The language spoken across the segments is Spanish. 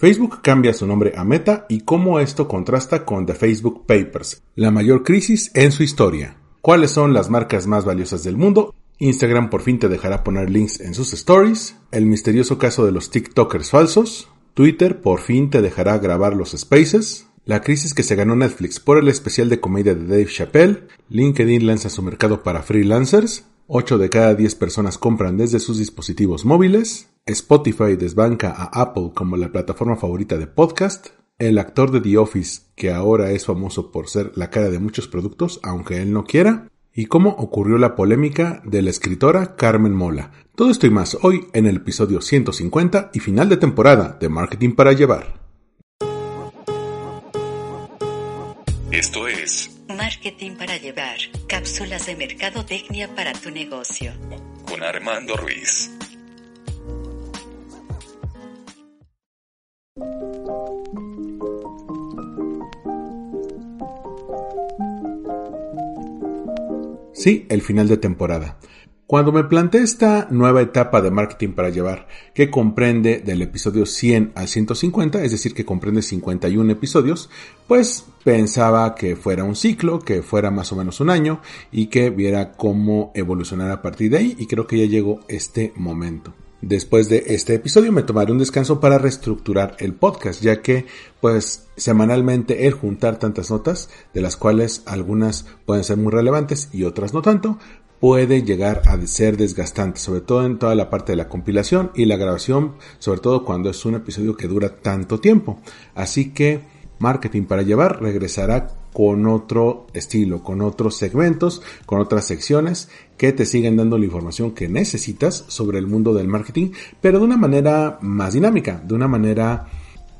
Facebook cambia su nombre a Meta y cómo esto contrasta con The Facebook Papers, la mayor crisis en su historia. ¿Cuáles son las marcas más valiosas del mundo? Instagram por fin te dejará poner links en sus stories. El misterioso caso de los TikTokers falsos. Twitter por fin te dejará grabar los spaces. La crisis que se ganó Netflix por el especial de comedia de Dave Chappelle. LinkedIn lanza su mercado para freelancers. 8 de cada 10 personas compran desde sus dispositivos móviles. Spotify desbanca a Apple como la plataforma favorita de podcast. El actor de The Office, que ahora es famoso por ser la cara de muchos productos, aunque él no quiera. Y cómo ocurrió la polémica de la escritora Carmen Mola. Todo esto y más hoy en el episodio 150 y final de temporada de Marketing para Llevar. Esto es Marketing para llevar. Cápsulas de mercadotecnia para tu negocio. con Armando Ruiz. Sí, el final de temporada. Cuando me planteé esta nueva etapa de marketing para llevar, que comprende del episodio 100 al 150, es decir, que comprende 51 episodios, pues pensaba que fuera un ciclo, que fuera más o menos un año y que viera cómo evolucionar a partir de ahí y creo que ya llegó este momento. Después de este episodio me tomaré un descanso para reestructurar el podcast, ya que pues semanalmente el juntar tantas notas, de las cuales algunas pueden ser muy relevantes y otras no tanto, puede llegar a ser desgastante, sobre todo en toda la parte de la compilación y la grabación, sobre todo cuando es un episodio que dura tanto tiempo. Así que Marketing para Llevar regresará con otro estilo, con otros segmentos, con otras secciones que te siguen dando la información que necesitas sobre el mundo del marketing, pero de una manera más dinámica, de una manera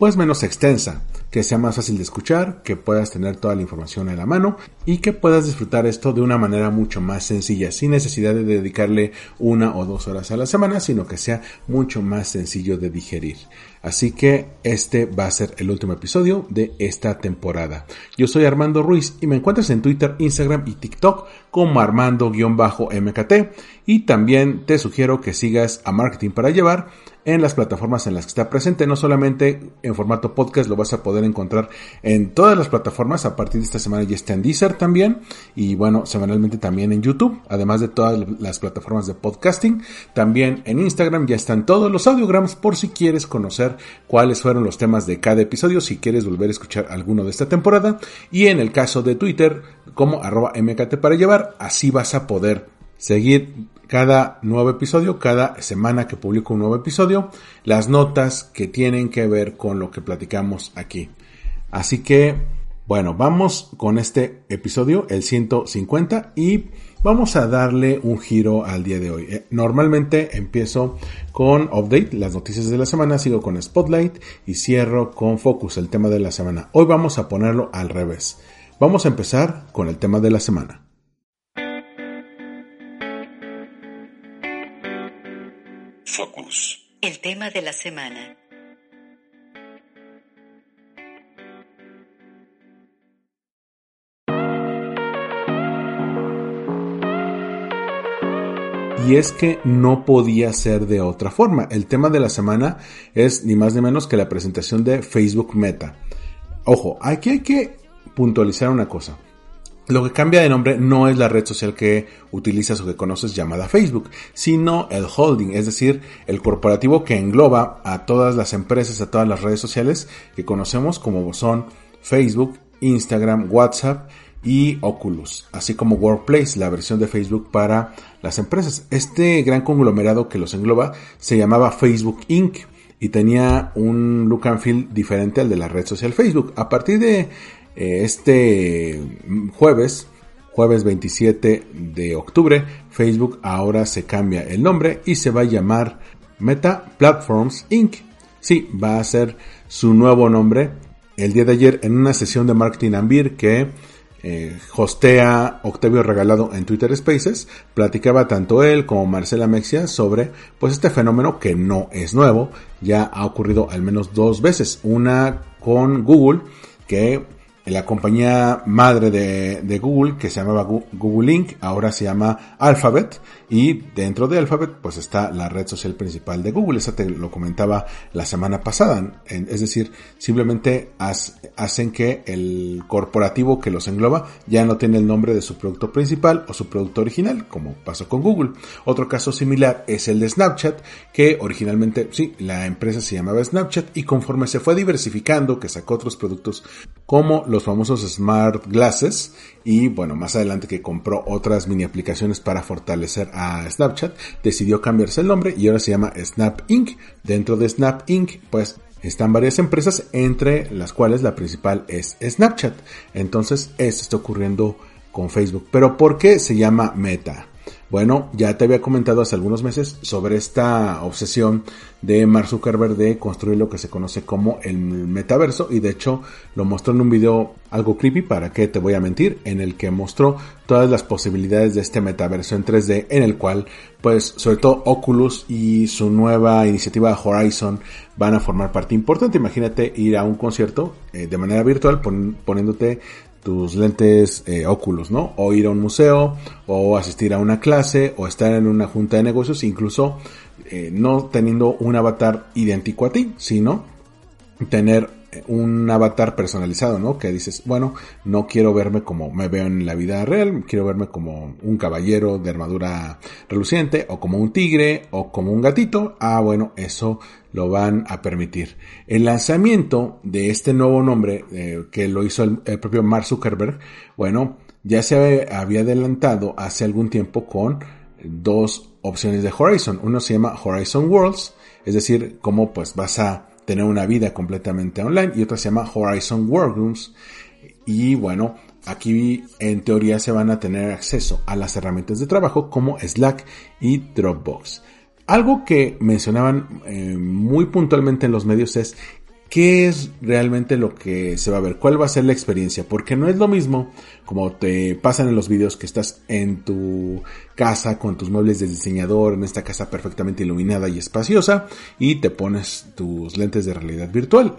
pues menos extensa, que sea más fácil de escuchar, que puedas tener toda la información en la mano y que puedas disfrutar esto de una manera mucho más sencilla, sin necesidad de dedicarle una o dos horas a la semana, sino que sea mucho más sencillo de digerir. Así que este va a ser el último episodio de esta temporada. Yo soy Armando Ruiz y me encuentras en Twitter, Instagram y TikTok como Armando-MKT y también te sugiero que sigas a Marketing para Llevar en las plataformas en las que está presente, no solamente en formato podcast, lo vas a poder encontrar en todas las plataformas, a partir de esta semana ya está en Deezer también, y bueno, semanalmente también en YouTube, además de todas las plataformas de podcasting, también en Instagram ya están todos los audiogramas por si quieres conocer cuáles fueron los temas de cada episodio, si quieres volver a escuchar alguno de esta temporada, y en el caso de Twitter, como arroba mkt para llevar, así vas a poder seguir cada nuevo episodio, cada semana que publico un nuevo episodio, las notas que tienen que ver con lo que platicamos aquí. Así que, bueno, vamos con este episodio, el 150, y vamos a darle un giro al día de hoy. Eh, Normalmente empiezo con Update, las noticias de la semana, sigo con Spotlight y cierro con Focus, el tema de la semana. Hoy vamos a ponerlo al revés. Vamos a empezar con el tema de la semana. Focus. El tema de la semana. Y es que no podía ser de otra forma. El tema de la semana es ni más ni menos que la presentación de Facebook Meta. Ojo, aquí hay que puntualizar una cosa. Lo que cambia de nombre no es la red social que utilizas o que conoces llamada Facebook, sino el holding, es decir, el corporativo que engloba a todas las empresas, a todas las redes sociales que conocemos como son Facebook, Instagram, WhatsApp y Oculus, así como Workplace, la versión de Facebook para las empresas. Este gran conglomerado que los engloba se llamaba Facebook Inc. y tenía un look and feel diferente al de la red social Facebook. A partir de este jueves, jueves 27 de octubre, Facebook ahora se cambia el nombre y se va a llamar Meta Platforms Inc. Sí, va a ser su nuevo nombre. El día de ayer en una sesión de marketing Ambir que eh, hostea Octavio Regalado en Twitter Spaces, platicaba tanto él como Marcela Mexia sobre pues este fenómeno que no es nuevo, ya ha ocurrido al menos dos veces, una con Google que la compañía madre de, Google, que se llamaba Google Inc., ahora se llama Alphabet, Y dentro de Alphabet, pues está la red social principal de Google. Esa te lo comentaba la semana pasada. Es decir, simplemente hacen que el corporativo que los engloba ya no tiene el nombre de su producto principal o su producto original, como pasó con Google. Otro caso similar es el de Snapchat, que originalmente, sí, la empresa se llamaba Snapchat y conforme se fue diversificando, que sacó otros productos como los famosos Smart Glasses y bueno, más adelante que compró otras mini aplicaciones para fortalecer a Snapchat, decidió cambiarse el nombre y ahora se llama Snap Inc. Dentro de Snap Inc. pues están varias empresas, entre las cuales la principal es Snapchat. Entonces, esto está ocurriendo con Facebook. Pero ¿por qué se llama Meta? Bueno, ya te había comentado hace algunos meses sobre esta obsesión de Mark Zuckerberg de construir lo que se conoce como el metaverso y de hecho lo mostró en un video algo creepy, para qué te voy a mentir, en el que mostró todas las posibilidades de este metaverso en 3D en el cual pues sobre todo Oculus y su nueva iniciativa Horizon van a formar parte importante. Imagínate ir a un concierto eh, de manera virtual poniéndote tus lentes eh, óculos, ¿no? O ir a un museo, o asistir a una clase, o estar en una junta de negocios, incluso eh, no teniendo un avatar idéntico a ti, sino tener un avatar personalizado, ¿no? Que dices, bueno, no quiero verme como me veo en la vida real, quiero verme como un caballero de armadura reluciente, o como un tigre, o como un gatito. Ah, bueno, eso lo van a permitir. El lanzamiento de este nuevo nombre, eh, que lo hizo el, propio Mark Zuckerberg, bueno, ya se había adelantado hace algún tiempo con dos opciones de Horizon. Uno se llama Horizon Worlds, es decir, cómo pues vas a tener una vida completamente online y otra se llama Horizon Workrooms y bueno, aquí en teoría se van a tener acceso a las herramientas de trabajo como Slack y Dropbox. Algo que mencionaban eh, muy puntualmente en los medios es qué es realmente lo que se va a ver, cuál va a ser la experiencia, porque no es lo mismo como te pasan en los vídeos que estás en tu casa con tus muebles de diseñador, en esta casa perfectamente iluminada y espaciosa, y te pones tus lentes de realidad virtual.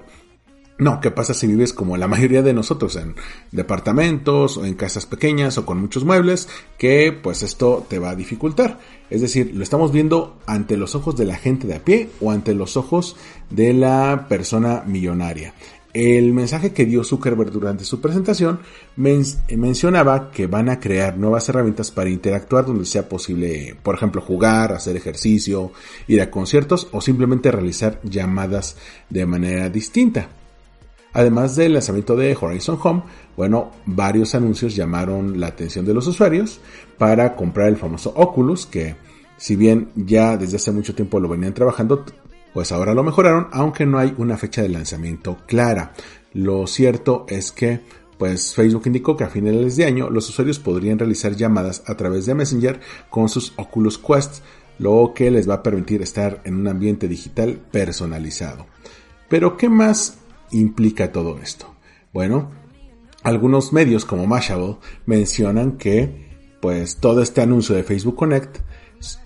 No, ¿qué pasa si vives como la mayoría de nosotros en departamentos o en casas pequeñas o con muchos muebles? Que pues esto te va a dificultar. Es decir, lo estamos viendo ante los ojos de la gente de a pie o ante los ojos de la persona millonaria. El mensaje que dio Zuckerberg durante su presentación mencionaba que van a crear nuevas herramientas para interactuar donde sea posible, por ejemplo, jugar, hacer ejercicio, ir a conciertos o simplemente realizar llamadas de manera distinta. Además del lanzamiento de Horizon Home, bueno, varios anuncios llamaron la atención de los usuarios para comprar el famoso Oculus, que si bien ya desde hace mucho tiempo lo venían trabajando, pues ahora lo mejoraron, aunque no hay una fecha de lanzamiento clara. Lo cierto es que pues Facebook indicó que a finales de año los usuarios podrían realizar llamadas a través de Messenger con sus Oculus Quest, lo que les va a permitir estar en un ambiente digital personalizado. Pero ¿qué más implica todo esto? Bueno, algunos medios como Mashable mencionan que pues todo este anuncio de Facebook Connect,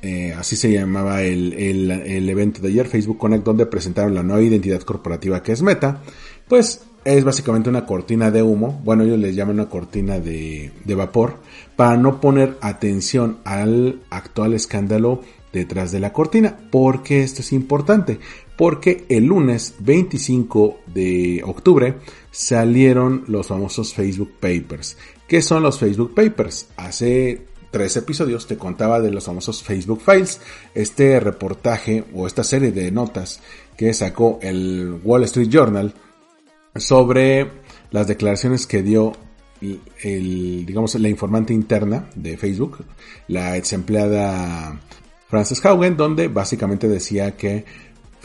eh, así se llamaba el, el, evento de ayer, Facebook Connect, donde presentaron la nueva identidad corporativa que es Meta, pues es básicamente una cortina de humo, bueno ellos les llaman una cortina de, de vapor, para no poner atención al actual escándalo detrás de la cortina, porque esto es importante porque el lunes 25 de octubre salieron los famosos Facebook Papers. ¿Qué son los Facebook Papers? Hace tres episodios te contaba de los famosos Facebook Files, este reportaje o esta serie de notas que sacó el Wall Street Journal sobre las declaraciones que dio el, digamos, la informante interna de Facebook, la ex empleada Frances Haugen, donde básicamente decía que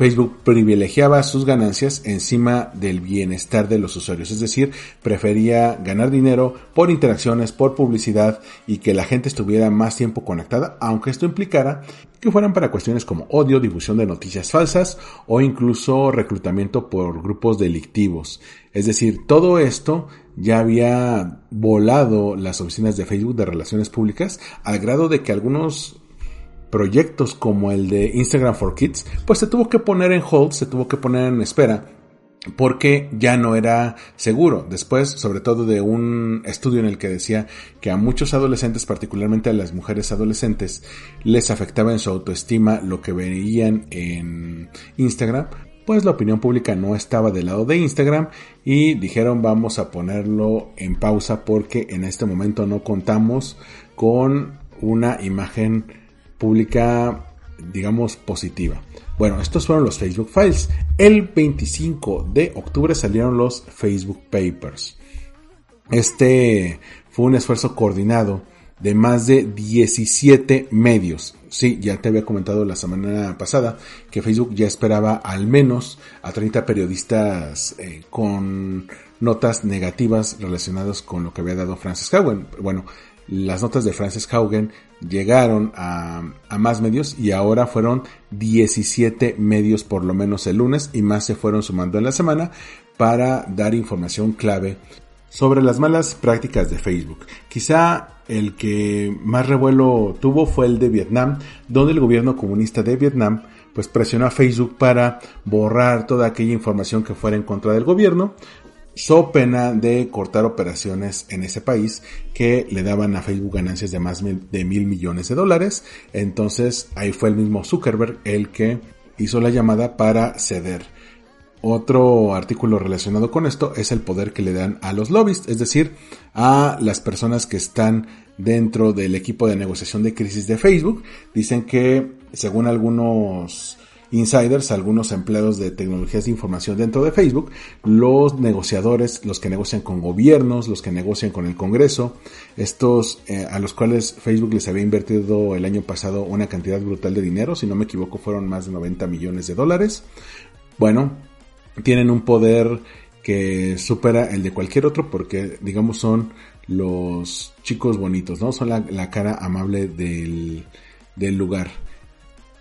Facebook privilegiaba sus ganancias encima del bienestar de los usuarios, es decir, prefería ganar dinero por interacciones, por publicidad y que la gente estuviera más tiempo conectada, aunque esto implicara que fueran para cuestiones como odio, difusión de noticias falsas o incluso reclutamiento por grupos delictivos. Es decir, todo esto ya había volado las oficinas de Facebook de relaciones públicas al grado de que algunos proyectos como el de Instagram for Kids, pues se tuvo que poner en hold, se tuvo que poner en espera porque ya no era seguro. Después, sobre todo de un estudio en el que decía que a muchos adolescentes, particularmente a las mujeres adolescentes, les afectaba en su autoestima lo que veían en Instagram, pues la opinión pública no estaba del lado de Instagram y dijeron vamos a ponerlo en pausa porque en este momento no contamos con una imagen pública digamos positiva. Bueno, estos fueron los Facebook Files. El 25 de octubre salieron los Facebook Papers. Este fue un esfuerzo coordinado de más de 17 medios. Sí, ya te había comentado la semana pasada que Facebook ya esperaba al menos a 30 periodistas eh, con notas negativas relacionadas con lo que había dado Francis Haugen. Bueno, las notas de Francis Haugen llegaron a, más medios y ahora fueron 17 medios por lo menos el lunes y más se fueron sumando en la semana para dar información clave sobre las malas prácticas de Facebook. Quizá el que más revuelo tuvo fue el de Vietnam, donde el gobierno comunista de Vietnam pues presionó a Facebook para borrar toda aquella información que fuera en contra del gobierno, so pena de cortar operaciones en ese país que le daban a Facebook ganancias de más de mil millones de dólares. Entonces ahí fue el mismo Zuckerberg el que hizo la llamada para ceder. Otro artículo relacionado con esto es el poder que le dan a los lobbies, es decir, a las personas que están dentro del equipo de negociación de crisis de Facebook. Dicen que, según algunos insiders, algunos empleados de tecnologías de información dentro de Facebook, los negociadores, los que negocian con gobiernos, los que negocian con el Congreso, estos eh, a los cuales Facebook les había invertido el año pasado una cantidad brutal de dinero, si no me equivoco fueron más de 90 millones de dólares. Bueno, tienen un poder que supera el de cualquier otro porque digamos son los chicos bonitos, ¿no? Son la, cara amable del, del lugar.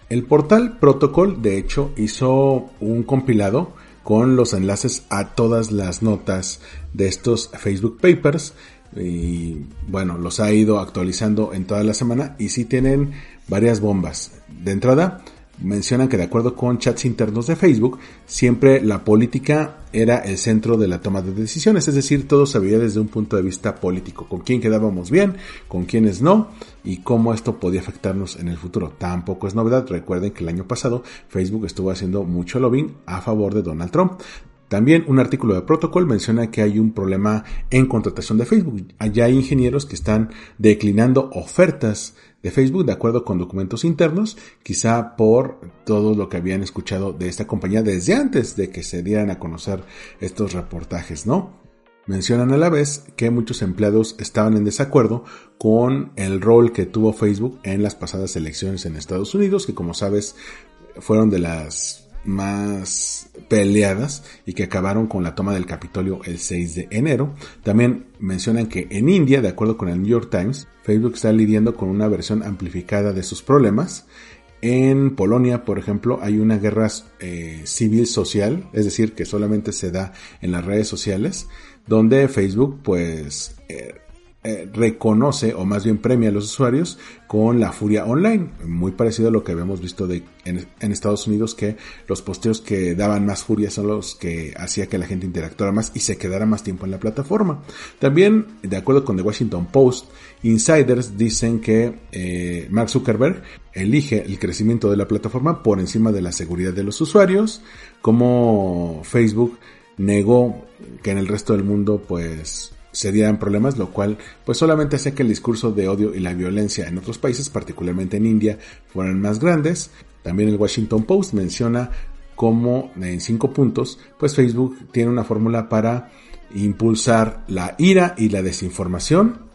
El portal Protocol, de hecho, hizo un compilado con los enlaces a todas las notas de estos Facebook Papers y bueno, los ha ido actualizando en toda la semana y sí tienen varias bombas. De entrada, mencionan que de acuerdo con chats internos de Facebook, siempre la política era el centro de la toma de decisiones, es decir, todo se veía desde un punto de vista político, con quién quedábamos bien, con quiénes no, y cómo esto podía afectarnos en el futuro. Tampoco es novedad, recuerden que el año pasado Facebook estuvo haciendo mucho lobbying a favor de Donald Trump. También un artículo de Protocol menciona que hay un problema en contratación de Facebook. Allá hay ingenieros que están declinando ofertas de Facebook de acuerdo con documentos internos, quizá por todo lo que habían escuchado de esta compañía desde antes de que se dieran a conocer estos reportajes, ¿no? Mencionan a la vez que muchos empleados estaban en desacuerdo con el rol que tuvo Facebook en las pasadas elecciones en Estados Unidos, que como sabes fueron de las más peleadas y que acabaron con la toma del Capitolio el 6 de enero. También mencionan que en India, de acuerdo con el New York Times, Facebook está lidiando con una versión amplificada de sus problemas. En Polonia, por ejemplo, hay una guerra eh, civil social, es decir, que solamente se da en las redes sociales, donde Facebook pues eh, eh, reconoce o más bien premia a los usuarios con la furia online, muy parecido a lo que habíamos visto de, en, Estados Unidos que los posteos que daban más furia son los que hacía que la gente interactuara más y se quedara más tiempo en la plataforma. También, de acuerdo con The Washington Post, insiders dicen que eh, Mark Zuckerberg elige el crecimiento de la plataforma por encima de la seguridad de los usuarios, como Facebook negó que en el resto del mundo pues se dieran problemas, lo cual pues solamente hace que el discurso de odio y la violencia en otros países, particularmente en India, fueran más grandes. También el Washington Post menciona cómo en cinco puntos, pues Facebook tiene una fórmula para impulsar la ira y la desinformación.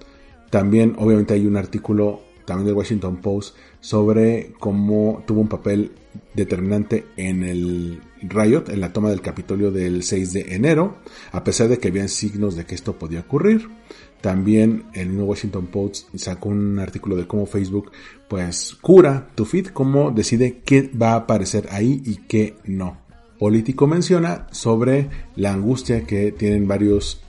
También obviamente hay un artículo también del Washington Post sobre cómo tuvo un papel determinante en el riot, en la toma del Capitolio del 6 de enero, a pesar de que habían signos de que esto podía ocurrir. También el mismo Washington Post sacó un artículo de cómo Facebook pues cura tu feed, cómo decide qué va a aparecer ahí y qué no. Político menciona sobre la angustia que tienen varios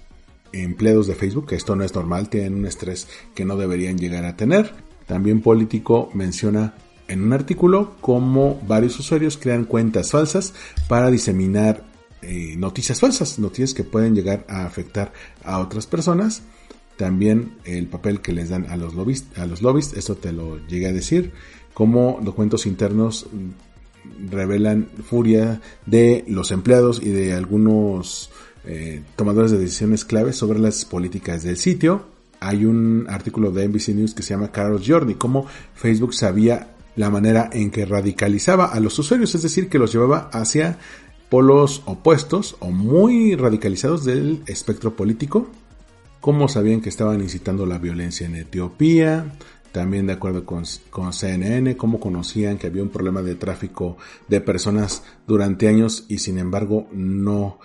empleados de Facebook, que esto no es normal, tienen un estrés que no deberían llegar a tener. También Político menciona en un artículo cómo varios usuarios crean cuentas falsas para diseminar eh, noticias falsas, noticias que pueden llegar a afectar a otras personas. También el papel que les dan a los lobbies, a los lobbies, esto te lo llegué a decir, como documentos internos revelan furia de los empleados y de algunos eh, tomadores de decisiones claves sobre las políticas del sitio. Hay un artículo de NBC News que se llama Carol Jordi, cómo Facebook sabía la manera en que radicalizaba a los usuarios, es decir, que los llevaba hacia polos opuestos o muy radicalizados del espectro político, cómo sabían que estaban incitando la violencia en Etiopía, también de acuerdo con, con, CNN, cómo conocían que había un problema de tráfico de personas durante años y sin embargo no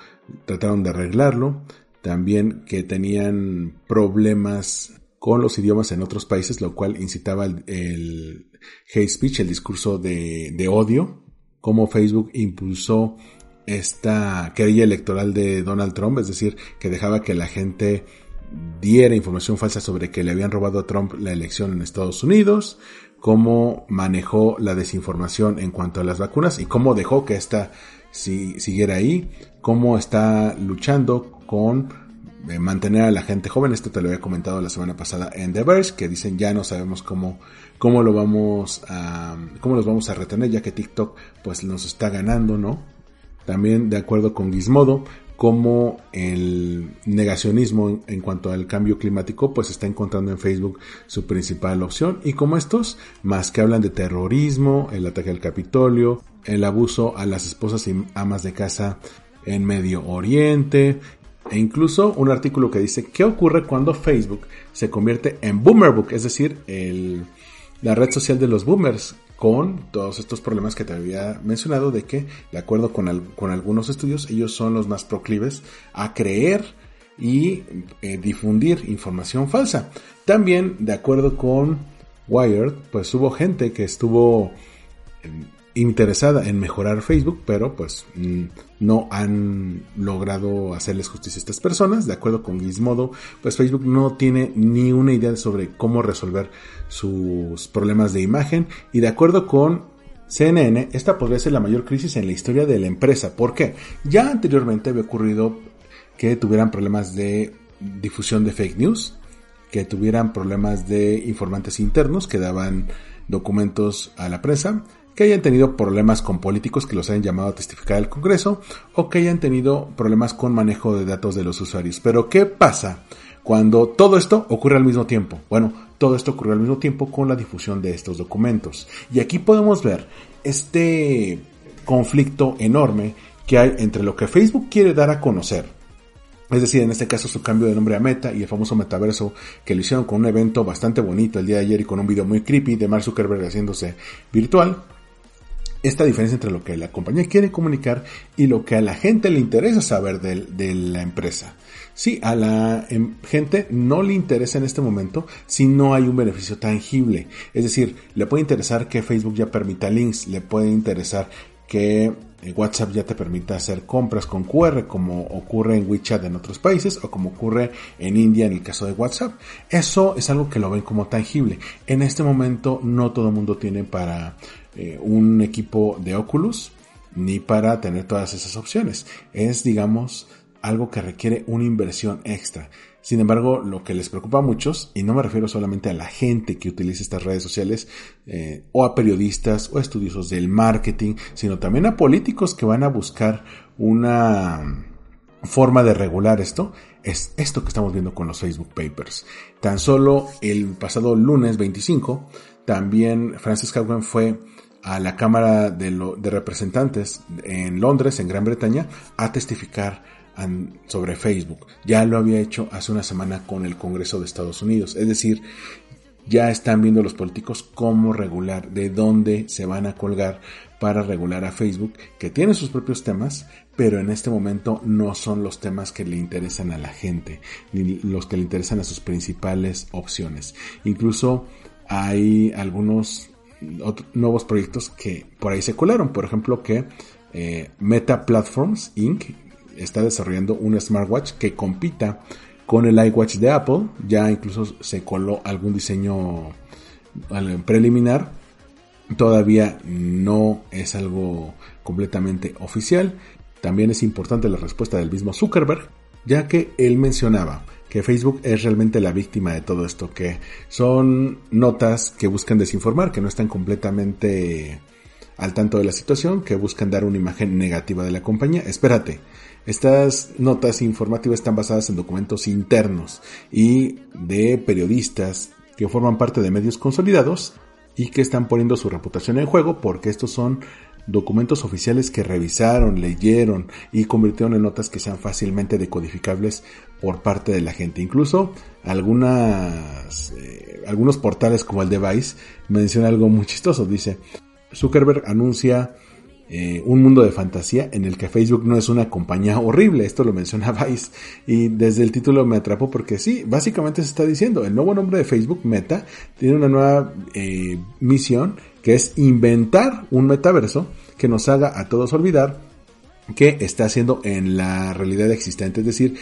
trataron de arreglarlo. También que tenían problemas con los idiomas en otros países, lo cual incitaba el, hate speech, el discurso de, odio, cómo Facebook impulsó esta querella electoral de Donald Trump, es decir, que dejaba que la gente diera información falsa sobre que le habían robado a Trump la elección en Estados Unidos, cómo manejó la desinformación en cuanto a las vacunas y cómo dejó que esta siguiera ahí, cómo está luchando con mantener a la gente joven. Esto te lo había comentado la semana pasada en The Verge, que dicen ya no sabemos cómo, cómo lo vamos a, cómo los vamos a retener, ya que TikTok pues nos está ganando, ¿no? También de acuerdo con Gizmodo, cómo el negacionismo en, cuanto al cambio climático pues está encontrando en Facebook su principal opción y como estos más que hablan de terrorismo, el ataque al Capitolio, el abuso a las esposas y amas de casa en Medio Oriente e incluso un artículo que dice qué ocurre cuando Facebook se convierte en Boomerbook, es decir, la red social de los boomers, con todos estos problemas que te había mencionado de que, de acuerdo con, con algunos estudios, ellos son los más proclives a creer y eh, difundir información falsa. También, de acuerdo con Wired, pues hubo gente que estuvo interesada en mejorar Facebook, pero pues mm, no han logrado hacerles justicia a estas personas. De acuerdo con Gizmodo, pues Facebook no tiene ni una idea sobre cómo resolver sus problemas de imagen. Y de acuerdo con CNN, esta podría ser la mayor crisis en la historia de la empresa. ¿Por qué? Ya anteriormente había ocurrido que tuvieran problemas de difusión de fake news, que tuvieran problemas de informantes internos que daban documentos a la prensa, que hayan tenido problemas con políticos que los hayan llamado a testificar al Congreso o que hayan tenido problemas con manejo de datos de los usuarios. Pero ¿qué pasa cuando todo esto ocurre al mismo tiempo? Bueno, todo esto ocurre al mismo tiempo con la difusión de estos documentos. Y aquí podemos ver este conflicto enorme que hay entre lo que Facebook quiere dar a conocer es decir, en este caso su cambio de nombre a Meta y el famoso metaverso que lo hicieron con un evento bastante bonito el día de ayer y con un video muy creepy de Mark Zuckerberg haciéndose virtual esta diferencia entre lo que la compañía quiere comunicar y lo que a la gente le interesa saber de, la empresa. Sí, a la em, gente no le interesa en este momento si no hay un beneficio tangible. Es decir, le puede interesar que Facebook ya permita links, le puede interesar que WhatsApp ya te permita hacer compras con QR como ocurre en WeChat en otros países o como ocurre en India en el caso de WhatsApp. Eso es algo que lo ven como tangible. En este momento no todo el mundo tiene para eh, un equipo de Oculus ni para tener todas esas opciones. Es, digamos, algo que requiere una inversión extra. Sin embargo, lo que les preocupa a muchos, y no me refiero solamente a la gente que utiliza estas redes sociales, eh, o a periodistas o estudiosos del marketing, sino también a políticos que van a buscar una forma de regular esto, es esto que estamos viendo con los Facebook Papers. Tan solo el pasado lunes 25, también Francis Haugen fue a la Cámara de, Representantes en Londres, en Gran Bretaña, a testificar sobre Facebook. Ya lo había hecho hace una semana con el Congreso de Estados Unidos. Es decir, ya están viendo los políticos cómo regular, de dónde se van a colgar para regular a Facebook, que tiene sus propios temas, pero en este momento no son los temas que le interesan a la gente, ni los que le interesan a sus principales opciones. Incluso hay algunos nuevos proyectos que por ahí se colaron. Por ejemplo, que eh, Meta Platforms Inc. está desarrollando un smartwatch que compita con el iWatch de Apple. Ya incluso se coló algún diseño preliminar. Todavía no es algo completamente oficial. También es importante la respuesta del mismo Zuckerberg, ya que él mencionaba que Facebook es realmente la víctima de todo esto, que son notas que buscan desinformar, que no están completamente al tanto de la situación, que buscan dar una imagen negativa de la compañía. Espérate, estas notas informativas están basadas en documentos internos y de periodistas que forman parte de medios consolidados y que están poniendo su reputación en juego porque estos son documentos oficiales que revisaron, leyeron y convirtieron en notas que sean fácilmente decodificables por parte de la gente. Incluso algunas, eh, algunos portales como el de Vice menciona algo muy chistoso. Dice, Zuckerberg anuncia eh, un mundo de fantasía en el que Facebook no es una compañía horrible. Esto lo menciona. Y desde el título me atrapó porque sí, básicamente se está diciendo, el nuevo nombre de Facebook, Meta, tiene una nueva eh, misión que es inventar un metaverso que nos haga a todos olvidar que está haciendo en la realidad existente. Es decir,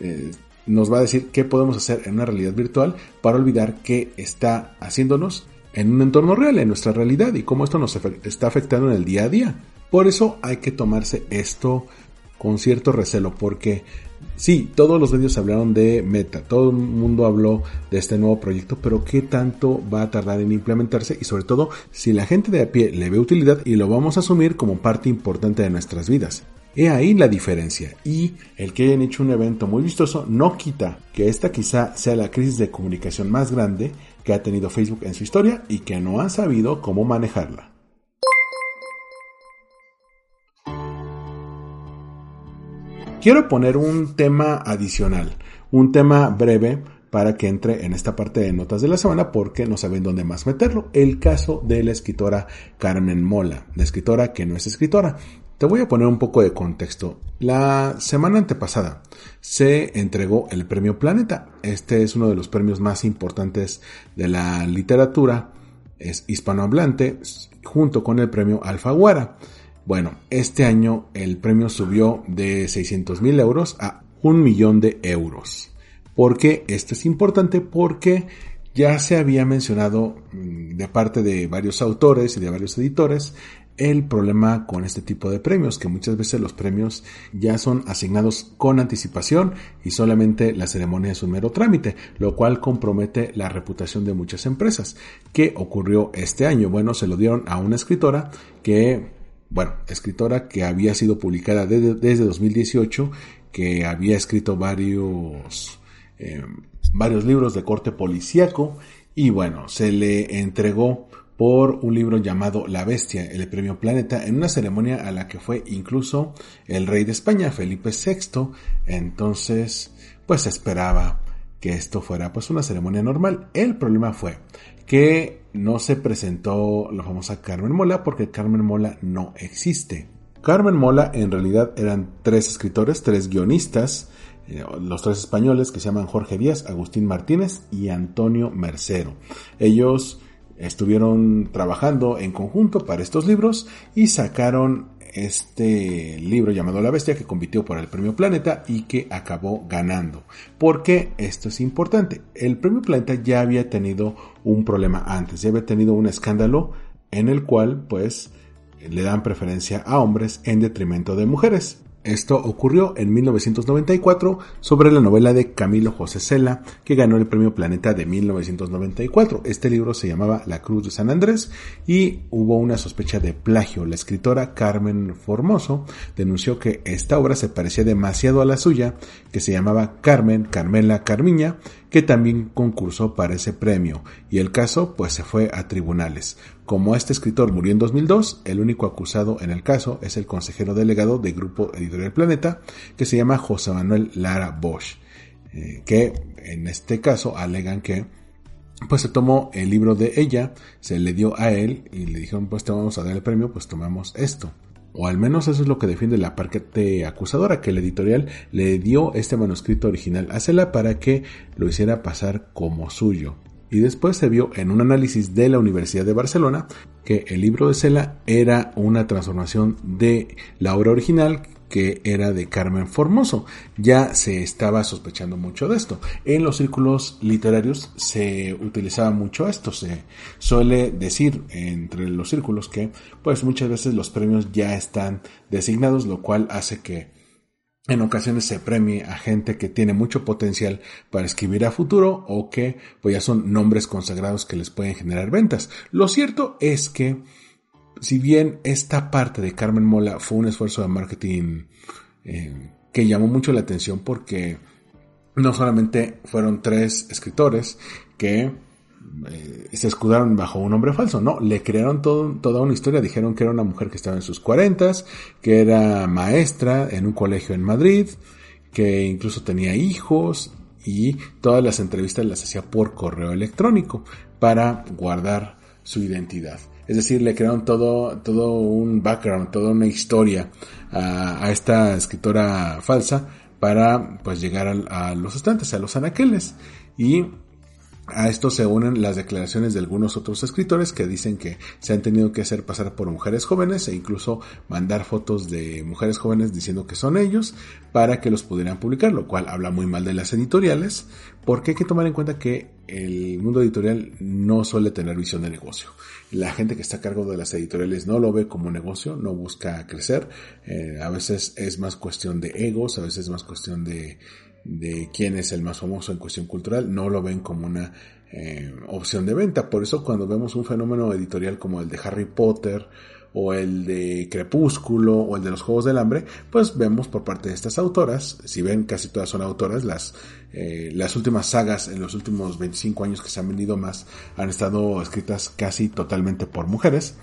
eh, nos va a decir qué podemos hacer en una realidad virtual para olvidar qué está haciéndonos en un entorno real, en nuestra realidad y cómo esto nos está afectando en el día a día. Por eso hay que tomarse esto con cierto recelo, porque sí, todos los medios hablaron de Meta, todo el mundo habló de este nuevo proyecto, pero ¿qué tanto va a tardar en implementarse? Y sobre todo, si la gente de a pie le ve utilidad y lo vamos a asumir como parte importante de nuestras vidas. He ahí la diferencia. Y el que hayan hecho un evento muy vistoso no quita que esta quizá sea la crisis de comunicación más grande que ha tenido Facebook en su historia y que no han sabido cómo manejarla. Quiero poner un tema adicional, un tema breve para que entre en esta parte de notas de la semana porque no saben dónde más meterlo. El caso de la escritora Carmen Mola, la escritora que no es escritora. Te voy a poner un poco de contexto. La semana antepasada se entregó el premio Planeta. Este es uno de los premios más importantes de la literatura. Es hispanohablante junto con el premio Alfaguara. Bueno, este año el premio subió de 600 mil euros a un millón de euros. ¿Por qué esto es importante? Porque ya se había mencionado mm, de parte de varios autores y de varios editores el problema con este tipo de premios, que muchas veces los premios ya son asignados con anticipación y solamente la ceremonia es un mero trámite, lo cual compromete la reputación de muchas empresas. ¿Qué ocurrió este año? Bueno, se lo dieron a una escritora que, bueno, escritora que había sido publicada desde, 2018, que había escrito varios, eh, varios libros de corte policíaco y bueno, se le entregó por un libro llamado La Bestia, el premio Planeta, en una ceremonia a la que fue incluso el rey de España, Felipe VI. Entonces, pues esperaba que esto fuera pues una ceremonia normal. El problema fue que no se presentó la famosa Carmen Mola porque Carmen Mola no existe. Carmen Mola en realidad eran tres escritores, tres guionistas, eh, los tres españoles que se llaman Jorge Díaz, Agustín Martínez y Antonio Mercero. Ellos estuvieron trabajando en conjunto para estos libros y sacaron este libro llamado La Bestia que compitió por el Premio Planeta y que acabó ganando. Porque esto es importante. El Premio Planeta ya había tenido un problema antes, ya había tenido un escándalo en el cual pues le dan preferencia a hombres en detrimento de mujeres. Esto ocurrió en 1994 sobre la novela de Camilo José Cela, que ganó el Premio Planeta de 1994. Este libro se llamaba La Cruz de San Andrés y hubo una sospecha de plagio. La escritora Carmen Formoso denunció que esta obra se parecía demasiado a la suya, que se llamaba Carmen, Carmela, Carmiña, que también concursó para ese premio, y el caso pues se fue a tribunales. Como este escritor murió en 2002, el único acusado en el caso es el consejero delegado del Grupo Editorial Planeta, que se llama José Manuel Lara Bosch, eh, que en este caso alegan que pues se tomó el libro de ella, se le dio a él y le dijeron pues te vamos a dar el premio, pues tomamos esto o al menos eso es lo que defiende la parte acusadora, que el editorial le dio este manuscrito original a Cela para que lo hiciera pasar como suyo. Y después se vio en un análisis de la Universidad de Barcelona que el libro de Cela era una transformación de la obra original que era de Carmen Formoso. Ya se estaba sospechando mucho de esto. En los círculos literarios se utilizaba mucho esto. Se suele decir entre los círculos que pues muchas veces los premios ya están designados, lo cual hace que en ocasiones se premie a gente que tiene mucho potencial para escribir a futuro o que pues ya son nombres consagrados que les pueden generar ventas. Lo cierto es que si bien esta parte de Carmen Mola fue un esfuerzo de marketing eh, que llamó mucho la atención porque no solamente fueron tres escritores que eh, se escudaron bajo un nombre falso, no, le crearon toda una historia, dijeron que era una mujer que estaba en sus cuarentas, que era maestra en un colegio en Madrid, que incluso tenía hijos y todas las entrevistas las hacía por correo electrónico para guardar su identidad. Es decir, le crearon todo, todo un background, toda una historia a, esta escritora falsa para pues llegar a, los estantes, a los anaqueles. Y a esto se unen las declaraciones de algunos otros escritores que dicen que se han tenido que hacer pasar por mujeres jóvenes e incluso mandar fotos de mujeres jóvenes diciendo que son ellos para que los pudieran publicar, lo cual habla muy mal de las editoriales, porque hay que tomar en cuenta que el mundo editorial no suele tener visión de negocio. La gente que está a cargo de las editoriales no lo ve como negocio, no busca crecer, eh, a veces es más cuestión de egos, a veces es más cuestión de de quién es el más famoso en cuestión cultural, no lo ven como una eh, opción de venta. Por eso cuando vemos un fenómeno editorial como el de Harry Potter o el de Crepúsculo o el de los Juegos del Hambre, pues vemos por parte de estas autoras, si ven casi todas son autoras, las, eh, las últimas sagas en los últimos 25 años que se han vendido más han estado escritas casi totalmente por mujeres,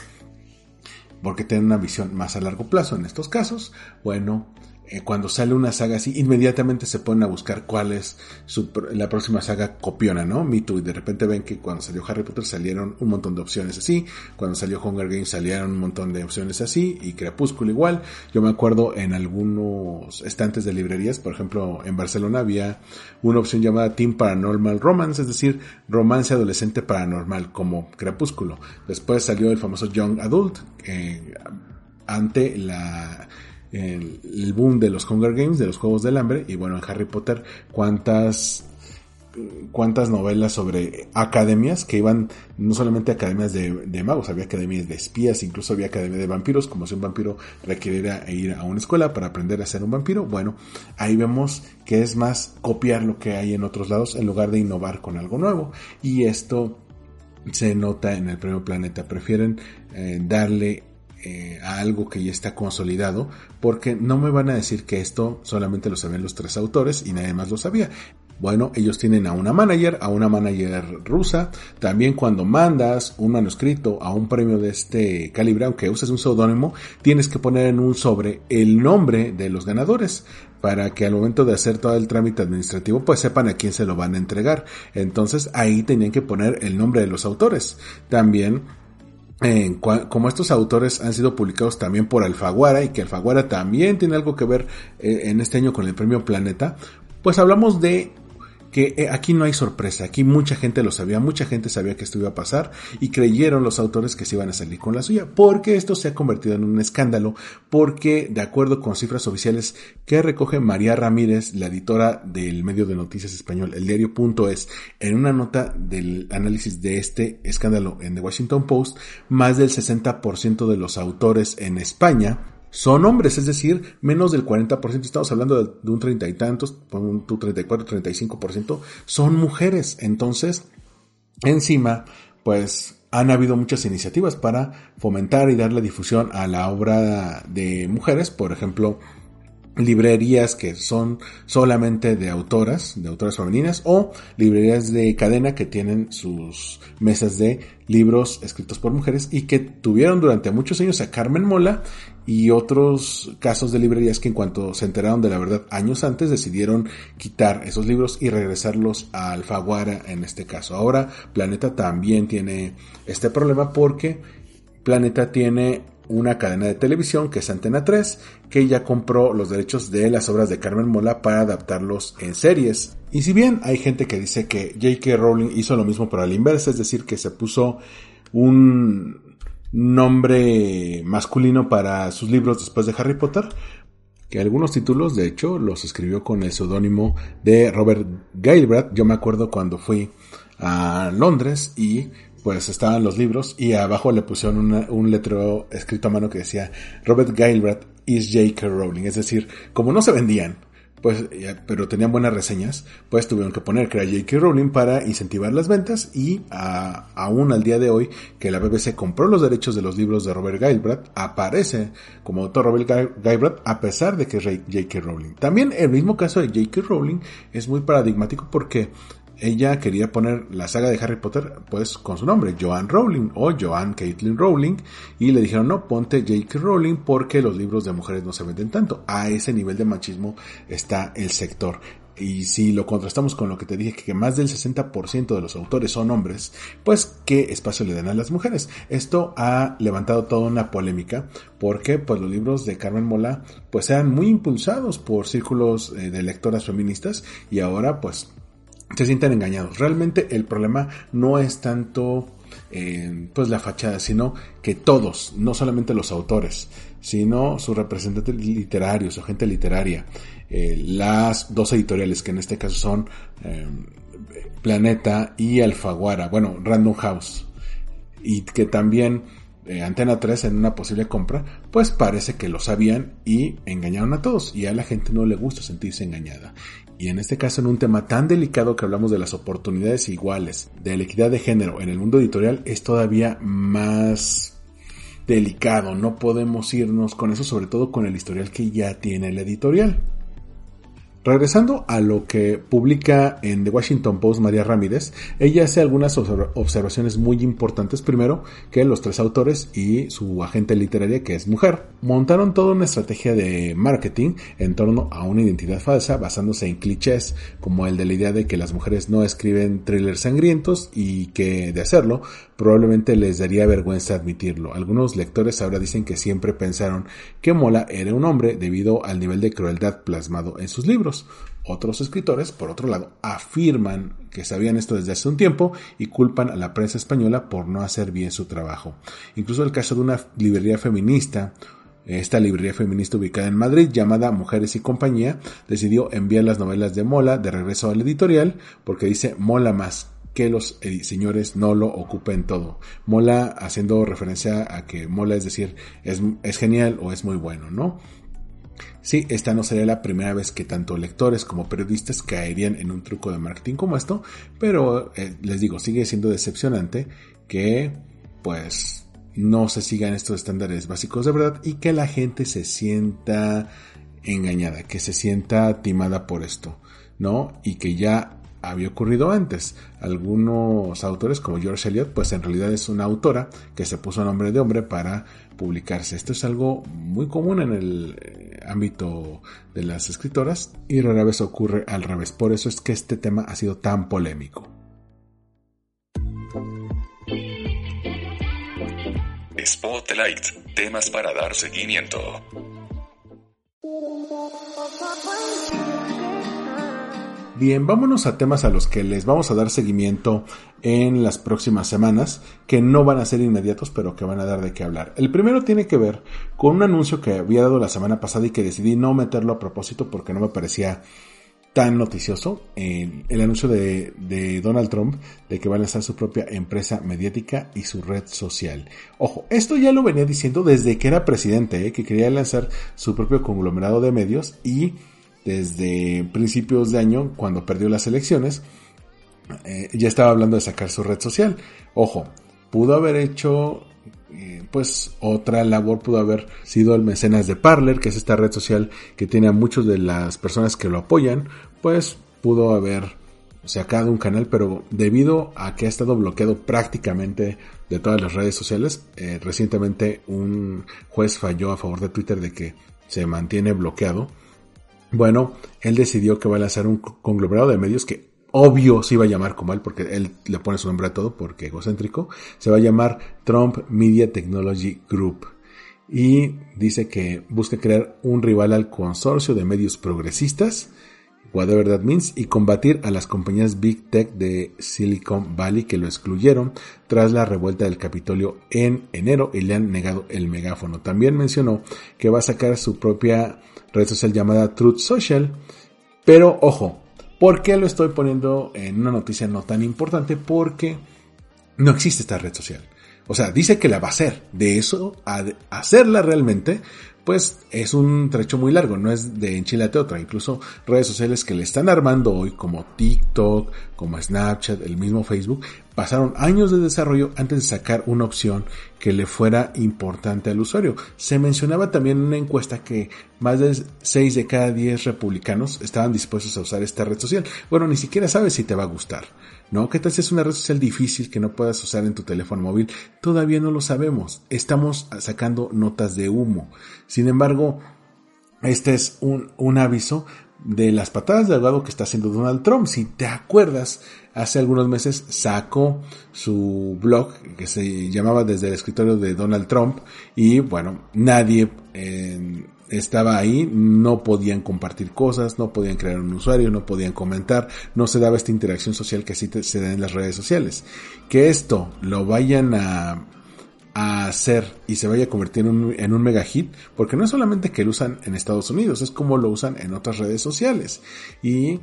porque tienen una visión más a largo plazo en estos casos. Bueno, eh, cuando sale una saga así, inmediatamente se ponen a buscar cuál es la próxima saga copiona, ¿no? Me Too, y de repente ven que cuando salió Harry Potter salieron un montón de opciones así, cuando salió Hunger Games salieron un montón de opciones así, y Crepúsculo igual. Yo me acuerdo en algunos estantes de librerías, por ejemplo, en Barcelona había una opción llamada Team Paranormal Romance, es decir, romance adolescente paranormal, como Crepúsculo. Después salió el famoso Young Adult, eh, ante la el, boom de los Hunger Games, de los Juegos del Hambre, y bueno, en Harry Potter, cuántas cuántas novelas sobre academias que iban no solamente academias de, magos, había academias de espías, incluso había academia de vampiros, como si un vampiro requiriera ir a una escuela para aprender a ser un vampiro. Bueno, ahí vemos que es más copiar lo que hay en otros lados en lugar de innovar con algo nuevo. Y esto se nota en el premio Planeta. Prefieren eh, darle eh, a algo que ya está consolidado, porque no me van a decir que esto solamente lo saben los tres autores y nadie más lo sabía. Bueno, ellos tienen a una manager, a una manager rusa. También cuando mandas un manuscrito a un premio de este calibre, aunque uses un seudónimo, tienes que poner en un sobre el nombre de los ganadores para que al momento de hacer todo el trámite administrativo pues sepan a quién se lo van a entregar. Entonces ahí tenían que poner el nombre de los autores. También como estos autores han sido publicados también por Alfaguara y que Alfaguara también tiene algo que ver eh, en este año con el premio Planeta, pues hablamos de que eh, aquí no hay sorpresa, aquí mucha gente lo sabía, mucha gente sabía que esto iba a pasar y creyeron los autores que se iban a salir con la suya, porque esto se ha convertido en un escándalo, porque de acuerdo con cifras oficiales que recoge María Ramírez, la editora del medio de noticias español, el diario.es, en una nota del análisis de este escándalo en The Washington Post, más del 60% de los autores en España son hombres, es decir, menos del 40%, estamos hablando de, un treinta y tantos, un 34, 35%, son mujeres. Entonces, encima, pues han habido muchas iniciativas para fomentar y darle difusión a la obra de mujeres, por ejemplo, librerías que son solamente de autoras, de autoras femeninas, o librerías de cadena que tienen sus mesas de libros escritos por mujeres y que tuvieron durante muchos años a Carmen Mola y otros casos de librerías que en cuanto se enteraron de la verdad años antes decidieron quitar esos libros y regresarlos a Alfaguara en este caso. Ahora Planeta también tiene este problema porque Planeta tiene una cadena de televisión que es Antena 3, que ya compró los derechos de las obras de Carmen Mola para adaptarlos en series. Y si bien hay gente que dice que J.K. Rowling hizo lo mismo para la inversa, es decir, que se puso un nombre masculino para sus libros después de Harry Potter, que algunos títulos, de hecho, los escribió con el seudónimo de Robert Galbraith. Yo me acuerdo cuando fui a Londres y pues estaban los libros y abajo le pusieron un letrero escrito a mano que decía Robert Galbraith is J.K. Rowling. Es decir, como no se vendían, pues, pero tenían buenas reseñas, pues tuvieron que poner que era J.K. Rowling para incentivar las ventas y aún al día de hoy que la BBC compró los derechos de los libros de Robert Galbraith, aparece como autor Robert Galbraith a pesar de que es J.K. Rowling. También el mismo caso de J.K. Rowling es muy paradigmático porque ella quería poner la saga de Harry Potter pues con su nombre, Joan Rowling o Joan Caitlin Rowling y le dijeron no, ponte J.K. Rowling porque los libros de mujeres no se venden tanto. A ese nivel de machismo está el sector. Y si lo contrastamos con lo que te dije, que más del 60% de los autores son hombres, pues ¿qué espacio le dan a las mujeres? Esto ha levantado toda una polémica porque pues los libros de Carmen Mola pues eran muy impulsados por círculos eh, de lectoras feministas y ahora pues se sienten engañados. Realmente el problema no es tanto eh, pues la fachada, sino que todos, no solamente los autores, sino sus representantes literarios, su gente literaria, eh, las dos editoriales que en este caso son eh, Planeta y Alfaguara, bueno, Random House, y que también Antena 3 en una posible compra, pues parece que lo sabían y engañaron a todos y a la gente no le gusta sentirse engañada. Y en este caso en un tema tan delicado que hablamos de las oportunidades iguales, de la equidad de género en el mundo editorial, es todavía más delicado. No podemos irnos con eso, sobre todo con el historial que ya tiene la editorial. Regresando a lo que publica en The Washington Post María Ramírez, ella hace algunas observaciones muy importantes. Primero, que los tres autores y su agente literaria, que es mujer, montaron toda una estrategia de marketing en torno a una identidad falsa basándose en clichés como el de la idea de que las mujeres no escriben thrillers sangrientos y que de hacerlo probablemente les daría vergüenza admitirlo. Algunos lectores ahora dicen que siempre pensaron que Mola era un hombre debido al nivel de crueldad plasmado en sus libros. Otros escritores, por otro lado, afirman que sabían esto desde hace un tiempo y culpan a la prensa española por no hacer bien su trabajo. Incluso el caso de una librería feminista esta librería feminista ubicada en Madrid, llamada Mujeres y Compañía, decidió enviar las novelas de Mola de regreso al editorial porque dice Mola más que los señores no lo ocupen todo. Mola haciendo referencia a que mola es decir, es, es genial o es muy bueno, ¿no? Sí, esta no sería la primera vez que tanto lectores como periodistas caerían en un truco de marketing como esto, pero eh, les digo, sigue siendo decepcionante que pues no se sigan estos estándares básicos de verdad y que la gente se sienta engañada, que se sienta timada por esto, ¿no? Y que ya había ocurrido antes. Algunos autores como George Eliot, pues en realidad es una autora que se puso nombre de hombre para publicarse. Esto es algo muy común en el eh, ámbito de las escritoras y rara vez ocurre al revés. Por eso es que este tema ha sido tan polémico. Spotlight, temas para dar seguimiento. Bien, vámonos a temas a los que les vamos a dar seguimiento en las próximas semanas, que no van a ser inmediatos, pero que van a dar de qué hablar. El primero tiene que ver con un anuncio que había dado la semana pasada y que decidí no meterlo a propósito porque no me parecía tan noticioso. el anuncio de, Donald Trump de que va a lanzar su propia empresa mediática y su red social. Ojo, esto ya lo venía diciendo desde que era presidente, ¿eh? que quería lanzar su propio conglomerado de medios y desde principios de año, cuando perdió las elecciones, eh, ya estaba hablando de sacar su red social. Ojo, pudo haber hecho eh, pues otra labor pudo haber sido el mecenas de Parler, que es esta red social que tiene a muchos de las personas que lo apoyan, pues pudo haber sacado un canal, pero debido a que ha estado bloqueado prácticamente de todas las redes sociales, eh, recientemente un juez falló a favor de Twitter de que se mantiene bloqueado bueno, él decidió que va a lanzar un conglomerado de medios que obvio se iba a llamar como él, porque él le pone su nombre a todo, porque egocéntrico, se va a llamar Trump Media Technology Group. Y dice que busca crear un rival al consorcio de medios progresistas, whatever that means, y combatir a las compañías Big Tech de Silicon Valley que lo excluyeron tras la revuelta del Capitolio en enero y le han negado el megáfono. También mencionó que va a sacar su propia red social llamada Truth Social, pero ojo, ¿por qué lo estoy poniendo en una noticia no tan importante? Porque no existe esta red social. O sea, dice que la va a hacer. De eso a hacerla realmente, pues es un trecho muy largo, no es de enchilate otra. Incluso redes sociales que le están armando hoy, como TikTok, como Snapchat, el mismo Facebook, pasaron años de desarrollo antes de sacar una opción que le fuera importante al usuario. Se mencionaba también en una encuesta que más de 6 de cada 10 republicanos estaban dispuestos a usar esta red social. Bueno, ni siquiera sabes si te va a gustar. ¿No? ¿Qué tal si es una red social difícil que no puedas usar en tu teléfono móvil? Todavía no lo sabemos. Estamos sacando notas de humo. Sin embargo, este es un, un aviso de las patadas de ahogado que está haciendo Donald Trump. Si te acuerdas, hace algunos meses sacó su blog que se llamaba desde el escritorio de Donald Trump y bueno, nadie estaba ahí, no podían compartir cosas, no podían crear un usuario, no podían comentar, no se daba esta interacción social que sí se da en las redes sociales. Que esto lo vayan a, a hacer y se vaya a convertir en un, en un mega hit, porque no es solamente que lo usan en Estados Unidos, es como lo usan en otras redes sociales. Y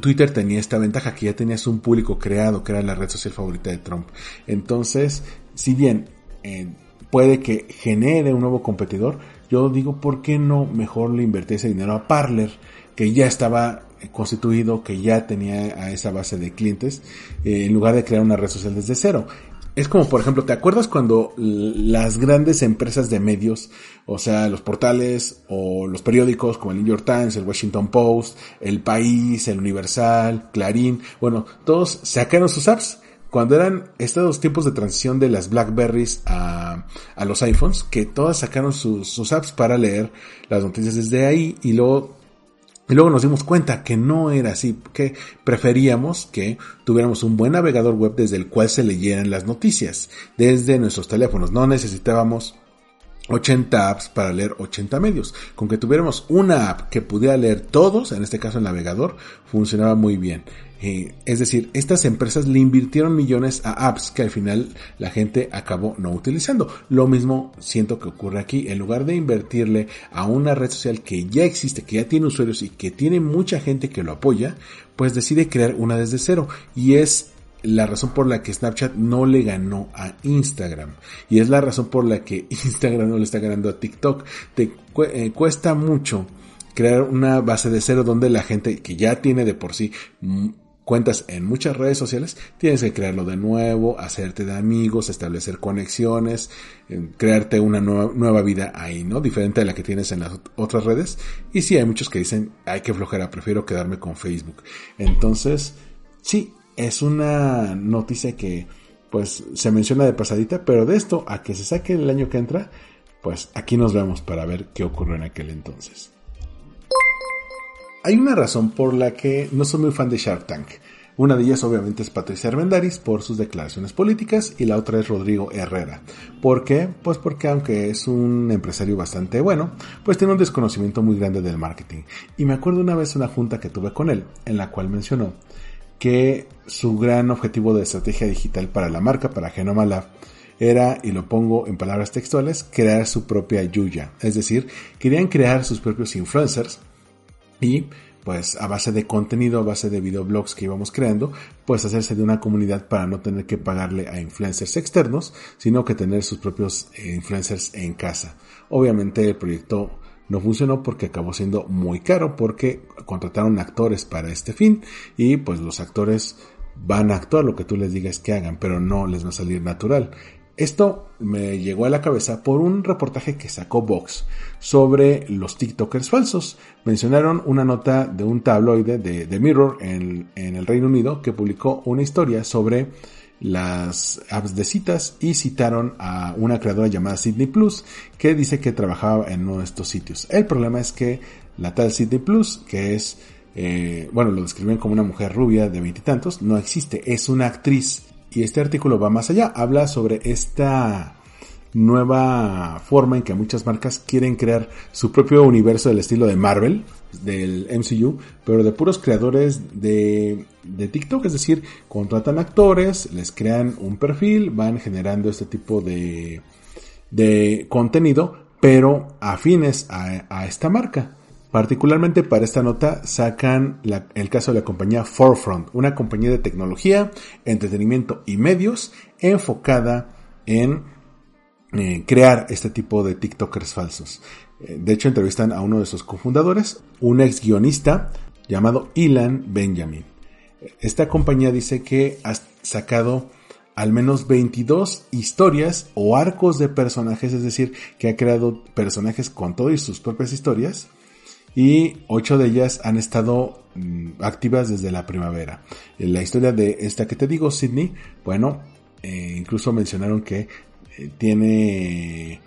Twitter tenía esta ventaja que ya tenías un público creado, que era la red social favorita de Trump. Entonces, si bien eh, puede que genere un nuevo competidor, yo digo, ¿por qué no mejor le invertí ese dinero a Parler, que ya estaba constituido, que ya tenía a esa base de clientes, eh, en lugar de crear una red social desde cero? Es como, por ejemplo, ¿te acuerdas cuando las grandes empresas de medios, o sea, los portales o los periódicos como el New York Times, el Washington Post, El País, el Universal, Clarín, bueno, todos sacaron sus apps cuando eran estos tiempos de transición de las Blackberries a, los iPhones, que todas sacaron sus, sus apps para leer las noticias desde ahí y luego y luego nos dimos cuenta que no era así, que preferíamos que tuviéramos un buen navegador web desde el cual se leyeran las noticias, desde nuestros teléfonos. No necesitábamos 80 apps para leer 80 medios. Con que tuviéramos una app que pudiera leer todos, en este caso el navegador, funcionaba muy bien. Eh, es decir, estas empresas le invirtieron millones a apps que al final la gente acabó no utilizando. Lo mismo siento que ocurre aquí. En lugar de invertirle a una red social que ya existe, que ya tiene usuarios y que tiene mucha gente que lo apoya, pues decide crear una desde cero. Y es la razón por la que Snapchat no le ganó a Instagram. Y es la razón por la que Instagram no le está ganando a TikTok. Te eh, cuesta mucho crear una base de cero donde la gente que ya tiene de por sí cuentas en muchas redes sociales, tienes que crearlo de nuevo, hacerte de amigos, establecer conexiones, crearte una nueva, vida ahí, ¿no? Diferente a la que tienes en las otras redes. Y sí, hay muchos que dicen, hay que flojera, prefiero quedarme con Facebook. Entonces, sí, es una noticia que pues se menciona de pasadita, pero de esto a que se saque el año que entra, pues aquí nos vemos para ver qué ocurrió en aquel entonces. Hay una razón por la que no soy muy fan de Shark Tank. Una de ellas obviamente es Patricia Armendaris por sus declaraciones políticas y la otra es Rodrigo Herrera. ¿Por qué? Pues porque aunque es un empresario bastante bueno, pues tiene un desconocimiento muy grande del marketing. Y me acuerdo una vez una junta que tuve con él en la cual mencionó que su gran objetivo de estrategia digital para la marca, para Genoma Lab, era, y lo pongo en palabras textuales, crear su propia Yuya. Es decir, querían crear sus propios influencers y pues a base de contenido, a base de videoblogs que íbamos creando, pues hacerse de una comunidad para no tener que pagarle a influencers externos, sino que tener sus propios eh, influencers en casa. Obviamente el proyecto no funcionó porque acabó siendo muy caro porque contrataron actores para este fin y pues los actores van a actuar lo que tú les digas que hagan, pero no les va a salir natural. Esto me llegó a la cabeza por un reportaje que sacó Vox sobre los TikTokers falsos. Mencionaron una nota de un tabloide de, The Mirror en, en, el Reino Unido que publicó una historia sobre las apps de citas y citaron a una creadora llamada Sydney Plus que dice que trabajaba en uno de estos sitios. El problema es que la tal Sydney Plus, que es, eh, bueno, lo describen como una mujer rubia de veintitantos, no existe, es una actriz y este artículo va más allá, habla sobre esta nueva forma en que muchas marcas quieren crear su propio universo del estilo de Marvel, del MCU, pero de puros creadores de, de TikTok, es decir, contratan actores, les crean un perfil, van generando este tipo de, de contenido, pero afines a, a esta marca. Particularmente para esta nota sacan el caso de la compañía Forefront, una compañía de tecnología, entretenimiento y medios enfocada en eh, crear este tipo de TikTokers falsos. Eh, de hecho, entrevistan a uno de sus cofundadores, un ex guionista llamado Ilan Benjamin. Esta compañía dice que ha sacado al menos 22 historias o arcos de personajes, es decir, que ha creado personajes con todas sus propias historias y ocho de ellas han estado mm, activas desde la primavera. La historia de esta que te digo, Sydney, bueno, eh, incluso mencionaron que eh, tiene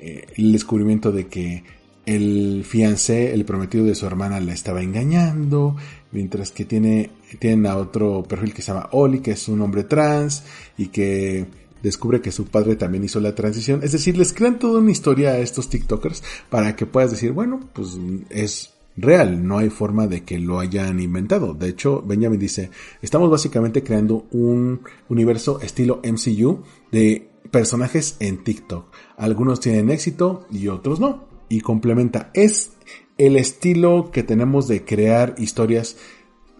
eh, el descubrimiento de que el fiancé, el prometido de su hermana, la estaba engañando, mientras que tiene, tienen a otro perfil que se llama Oli, que es un hombre trans, y que descubre que su padre también hizo la transición. Es decir, les crean toda una historia a estos TikTokers para que puedas decir, bueno, pues es real, no hay forma de que lo hayan inventado. De hecho, Benjamin dice, estamos básicamente creando un universo estilo MCU de personajes en TikTok. Algunos tienen éxito y otros no. Y complementa, es el estilo que tenemos de crear historias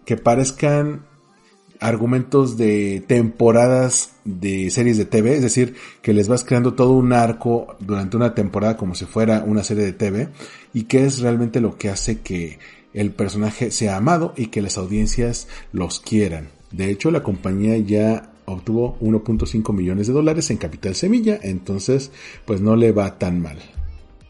que parezcan argumentos de temporadas de series de TV, es decir, que les vas creando todo un arco durante una temporada como si fuera una serie de TV y que es realmente lo que hace que el personaje sea amado y que las audiencias los quieran. De hecho, la compañía ya obtuvo 1.5 millones de dólares en capital semilla, entonces pues no le va tan mal.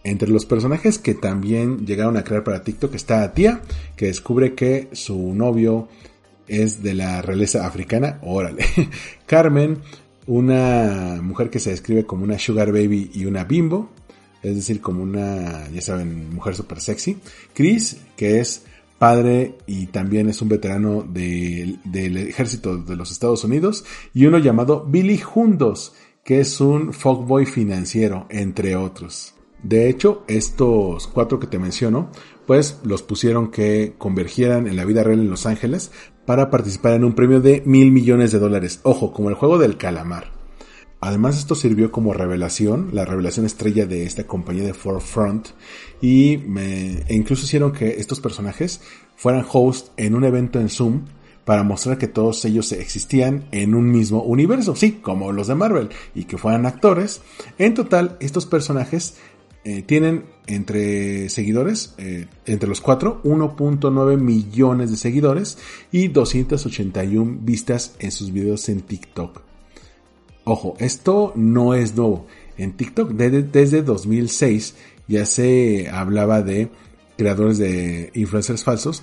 Entre los personajes que también llegaron a crear para TikTok está Tia, que descubre que su novio es de la realeza africana, órale. Carmen, una mujer que se describe como una sugar baby y una bimbo, es decir, como una, ya saben, mujer super sexy. Chris, que es padre y también es un veterano del ejército de los Estados Unidos. Y uno llamado Billy Jundos, que es un fuckboy financiero, entre otros. De hecho, estos cuatro que te menciono, pues los pusieron que convergieran en la vida real en Los Ángeles para participar en un premio de mil millones de dólares. Ojo, como el juego del calamar. Además esto sirvió como revelación, la revelación estrella de esta compañía de Forefront y me, e incluso hicieron que estos personajes fueran host en un evento en Zoom para mostrar que todos ellos existían en un mismo universo, sí, como los de Marvel, y que fueran actores. En total, estos personajes eh, tienen entre seguidores, eh, entre los cuatro, 1.9 millones de seguidores y 281 vistas en sus videos en TikTok. Ojo, esto no es nuevo. En TikTok desde, 2006 ya se hablaba de creadores de influencers falsos.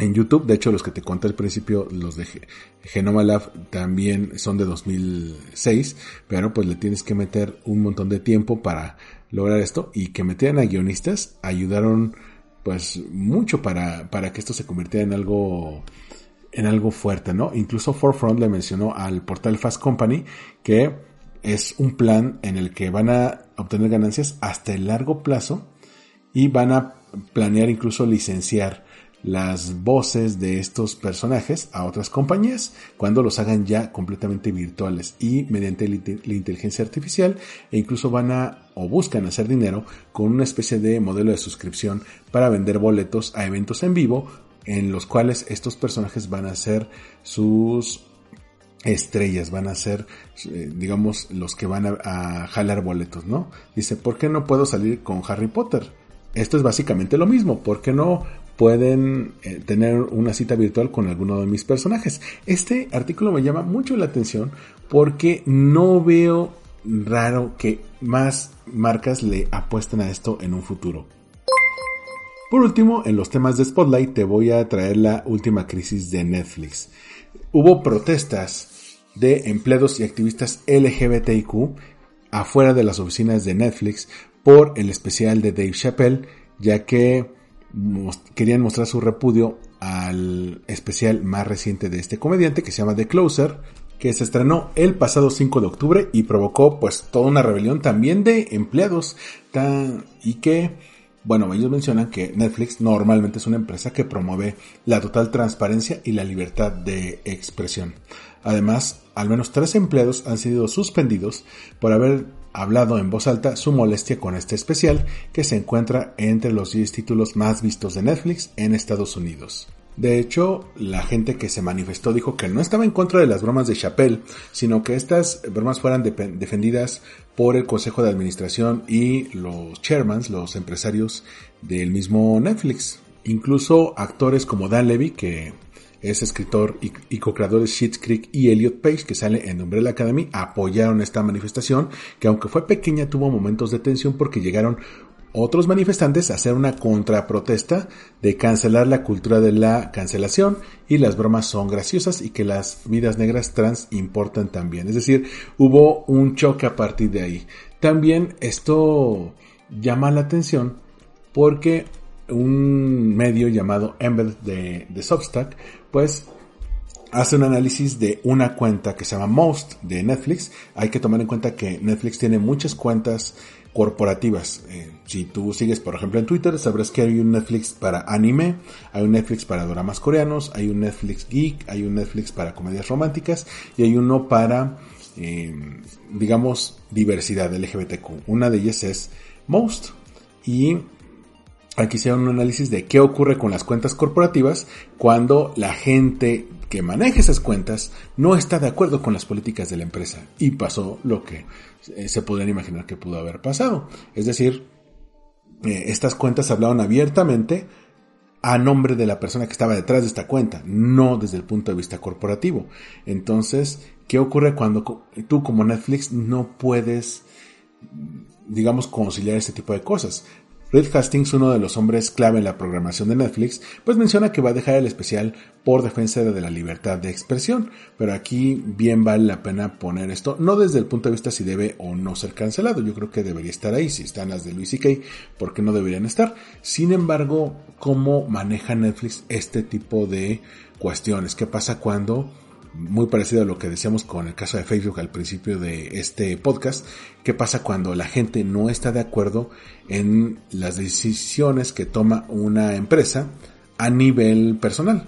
En YouTube, de hecho los que te conté al principio, los de Genoma Lab también son de 2006, pero pues le tienes que meter un montón de tiempo para lograr esto y que metieran a guionistas ayudaron pues mucho para, para que esto se convirtiera en algo en algo fuerte, ¿no? Incluso Forefront le mencionó al portal Fast Company que es un plan en el que van a obtener ganancias hasta el largo plazo y van a planear incluso licenciar las voces de estos personajes a otras compañías cuando los hagan ya completamente virtuales y mediante la inteligencia artificial e incluso van a o buscan hacer dinero con una especie de modelo de suscripción para vender boletos a eventos en vivo en los cuales estos personajes van a ser sus estrellas, van a ser, eh, digamos, los que van a, jalar boletos, ¿no? Dice, ¿por qué no puedo salir con Harry Potter? Esto es básicamente lo mismo, ¿por qué no pueden eh, tener una cita virtual con alguno de mis personajes? Este artículo me llama mucho la atención porque no veo raro que más marcas le apuesten a esto en un futuro. Por último, en los temas de Spotlight te voy a traer la última crisis de Netflix. Hubo protestas de empleados y activistas LGBTIQ afuera de las oficinas de Netflix por el especial de Dave Chappelle, ya que querían mostrar su repudio al especial más reciente de este comediante que se llama The Closer, que se estrenó el pasado 5 de octubre y provocó pues toda una rebelión también de empleados y que bueno, ellos mencionan que Netflix normalmente es una empresa que promueve la total transparencia y la libertad de expresión. Además, al menos tres empleados han sido suspendidos por haber hablado en voz alta su molestia con este especial que se encuentra entre los 10 títulos más vistos de Netflix en Estados Unidos. De hecho, la gente que se manifestó dijo que no estaba en contra de las bromas de Chappelle, sino que estas bromas fueran defendidas por el Consejo de Administración y los chairmans, los empresarios del mismo Netflix. Incluso actores como Dan Levy, que es escritor y, co-creador de Schitt's Creek, y Elliot Page, que sale en Umbrella Academy, apoyaron esta manifestación, que aunque fue pequeña tuvo momentos de tensión porque llegaron otros manifestantes a hacer una contraprotesta de cancelar la cultura de la cancelación y las bromas son graciosas y que las vidas negras trans importan también. Es decir, hubo un choque a partir de ahí. También esto llama la atención porque un medio llamado Embed de Substack, pues hace un análisis de una cuenta que se llama Most de Netflix. Hay que tomar en cuenta que Netflix tiene muchas cuentas corporativas. Eh, si tú sigues, por ejemplo, en Twitter, sabrás que hay un Netflix para anime, hay un Netflix para dramas coreanos, hay un Netflix geek, hay un Netflix para comedias románticas y hay uno para, eh, digamos, diversidad LGBTQ. Una de ellas es Most. Y aquí se un análisis de qué ocurre con las cuentas corporativas cuando la gente que maneja esas cuentas no está de acuerdo con las políticas de la empresa. Y pasó lo que eh, se podrían imaginar que pudo haber pasado. Es decir, eh, estas cuentas hablaban abiertamente a nombre de la persona que estaba detrás de esta cuenta, no desde el punto de vista corporativo. Entonces, ¿qué ocurre cuando tú como Netflix no puedes, digamos, conciliar este tipo de cosas? Reed Hastings, uno de los hombres clave en la programación de Netflix, pues menciona que va a dejar el especial por defensa de la libertad de expresión, pero aquí bien vale la pena poner esto, no desde el punto de vista si debe o no ser cancelado, yo creo que debería estar ahí, si están las de Luis y Kay, ¿por qué no deberían estar? Sin embargo, ¿cómo maneja Netflix este tipo de cuestiones? ¿Qué pasa cuando muy parecido a lo que decíamos con el caso de Facebook al principio de este podcast, qué pasa cuando la gente no está de acuerdo en las decisiones que toma una empresa a nivel personal.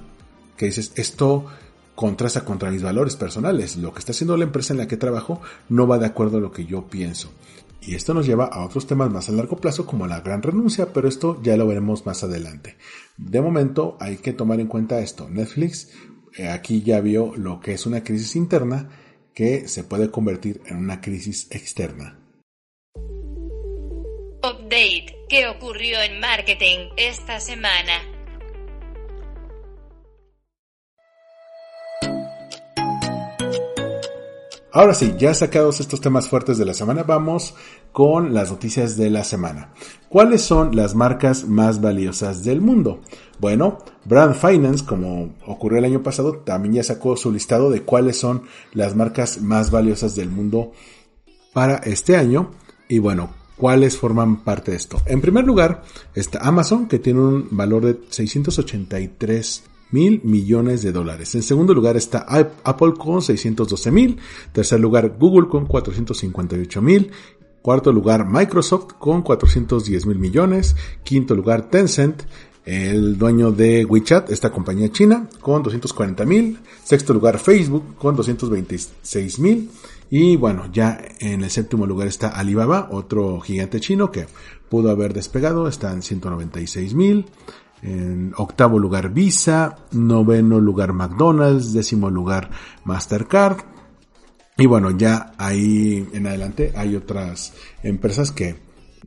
Que dices, esto contrasta contra mis valores personales. Lo que está haciendo la empresa en la que trabajo no va de acuerdo a lo que yo pienso. Y esto nos lleva a otros temas más a largo plazo como la gran renuncia, pero esto ya lo veremos más adelante. De momento hay que tomar en cuenta esto. Netflix aquí ya vio lo que es una crisis interna que se puede convertir en una crisis externa. Update. ¿Qué ocurrió en marketing esta semana? Ahora sí, ya sacados estos temas fuertes de la semana, vamos con las noticias de la semana. ¿Cuáles son las marcas más valiosas del mundo? Bueno, Brand Finance, como ocurrió el año pasado, también ya sacó su listado de cuáles son las marcas más valiosas del mundo para este año. Y bueno, ¿cuáles forman parte de esto? En primer lugar está Amazon, que tiene un valor de 683 mil millones de dólares. En segundo lugar está Apple con 612 mil. Tercer lugar Google con 458 mil. Cuarto lugar Microsoft con 410 mil millones. Quinto lugar Tencent, el dueño de WeChat, esta compañía china, con 240 mil. Sexto lugar Facebook con 226 mil. Y bueno, ya en el séptimo lugar está Alibaba, otro gigante chino que pudo haber despegado, está en 196 mil. En octavo lugar Visa, noveno lugar McDonald's, décimo lugar Mastercard. Y bueno, ya ahí en adelante hay otras empresas que,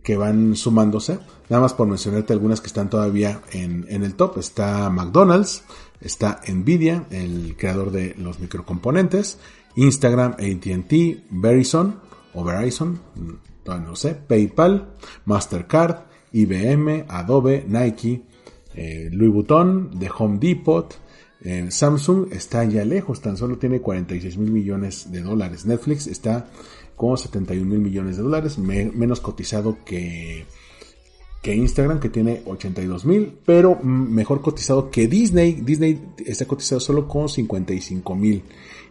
que van sumándose. Nada más por mencionarte algunas que están todavía en, en el top. Está McDonald's, está Nvidia, el creador de los microcomponentes, Instagram, ATT, Verizon o Verizon, no sé, PayPal, Mastercard, IBM, Adobe, Nike, eh, Louis Vuitton, de Home Depot, eh, Samsung está ya lejos, tan solo tiene 46 mil millones de dólares. Netflix está con 71 mil millones de dólares, menos cotizado que, que Instagram que tiene 82 mil, pero mejor cotizado que Disney. Disney está cotizado solo con 55 mil.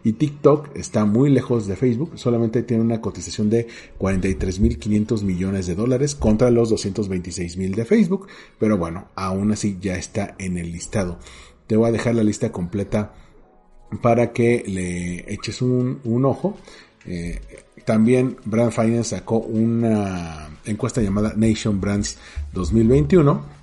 Y TikTok está muy lejos de Facebook, solamente tiene una cotización de 43.500 millones de dólares contra los 226 mil de Facebook, pero bueno, aún así ya está en el listado. Te voy a dejar la lista completa para que le eches un, ojo. Eh, también Brand Finance sacó una encuesta llamada Nation Brands 2021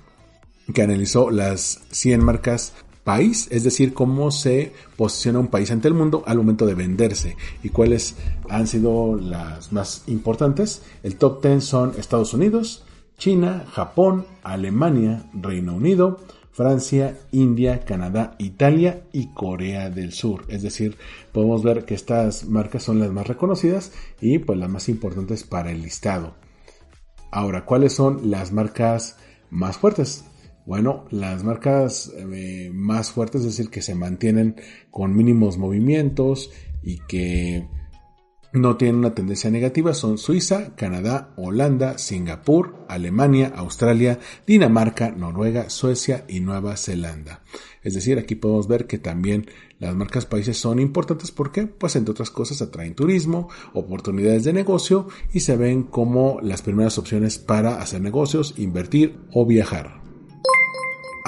que analizó las 100 marcas país, es decir, cómo se posiciona un país ante el mundo al momento de venderse y cuáles han sido las más importantes. El top 10 son Estados Unidos, China, Japón, Alemania, Reino Unido, Francia, India, Canadá, Italia y Corea del Sur. Es decir, podemos ver que estas marcas son las más reconocidas y pues las más importantes para el listado. Ahora, ¿cuáles son las marcas más fuertes? Bueno, las marcas eh, más fuertes, es decir, que se mantienen con mínimos movimientos y que no tienen una tendencia negativa son Suiza, Canadá, Holanda, Singapur, Alemania, Australia, Dinamarca, Noruega, Suecia y Nueva Zelanda. Es decir, aquí podemos ver que también las marcas países son importantes porque, pues entre otras cosas, atraen turismo, oportunidades de negocio y se ven como las primeras opciones para hacer negocios, invertir o viajar.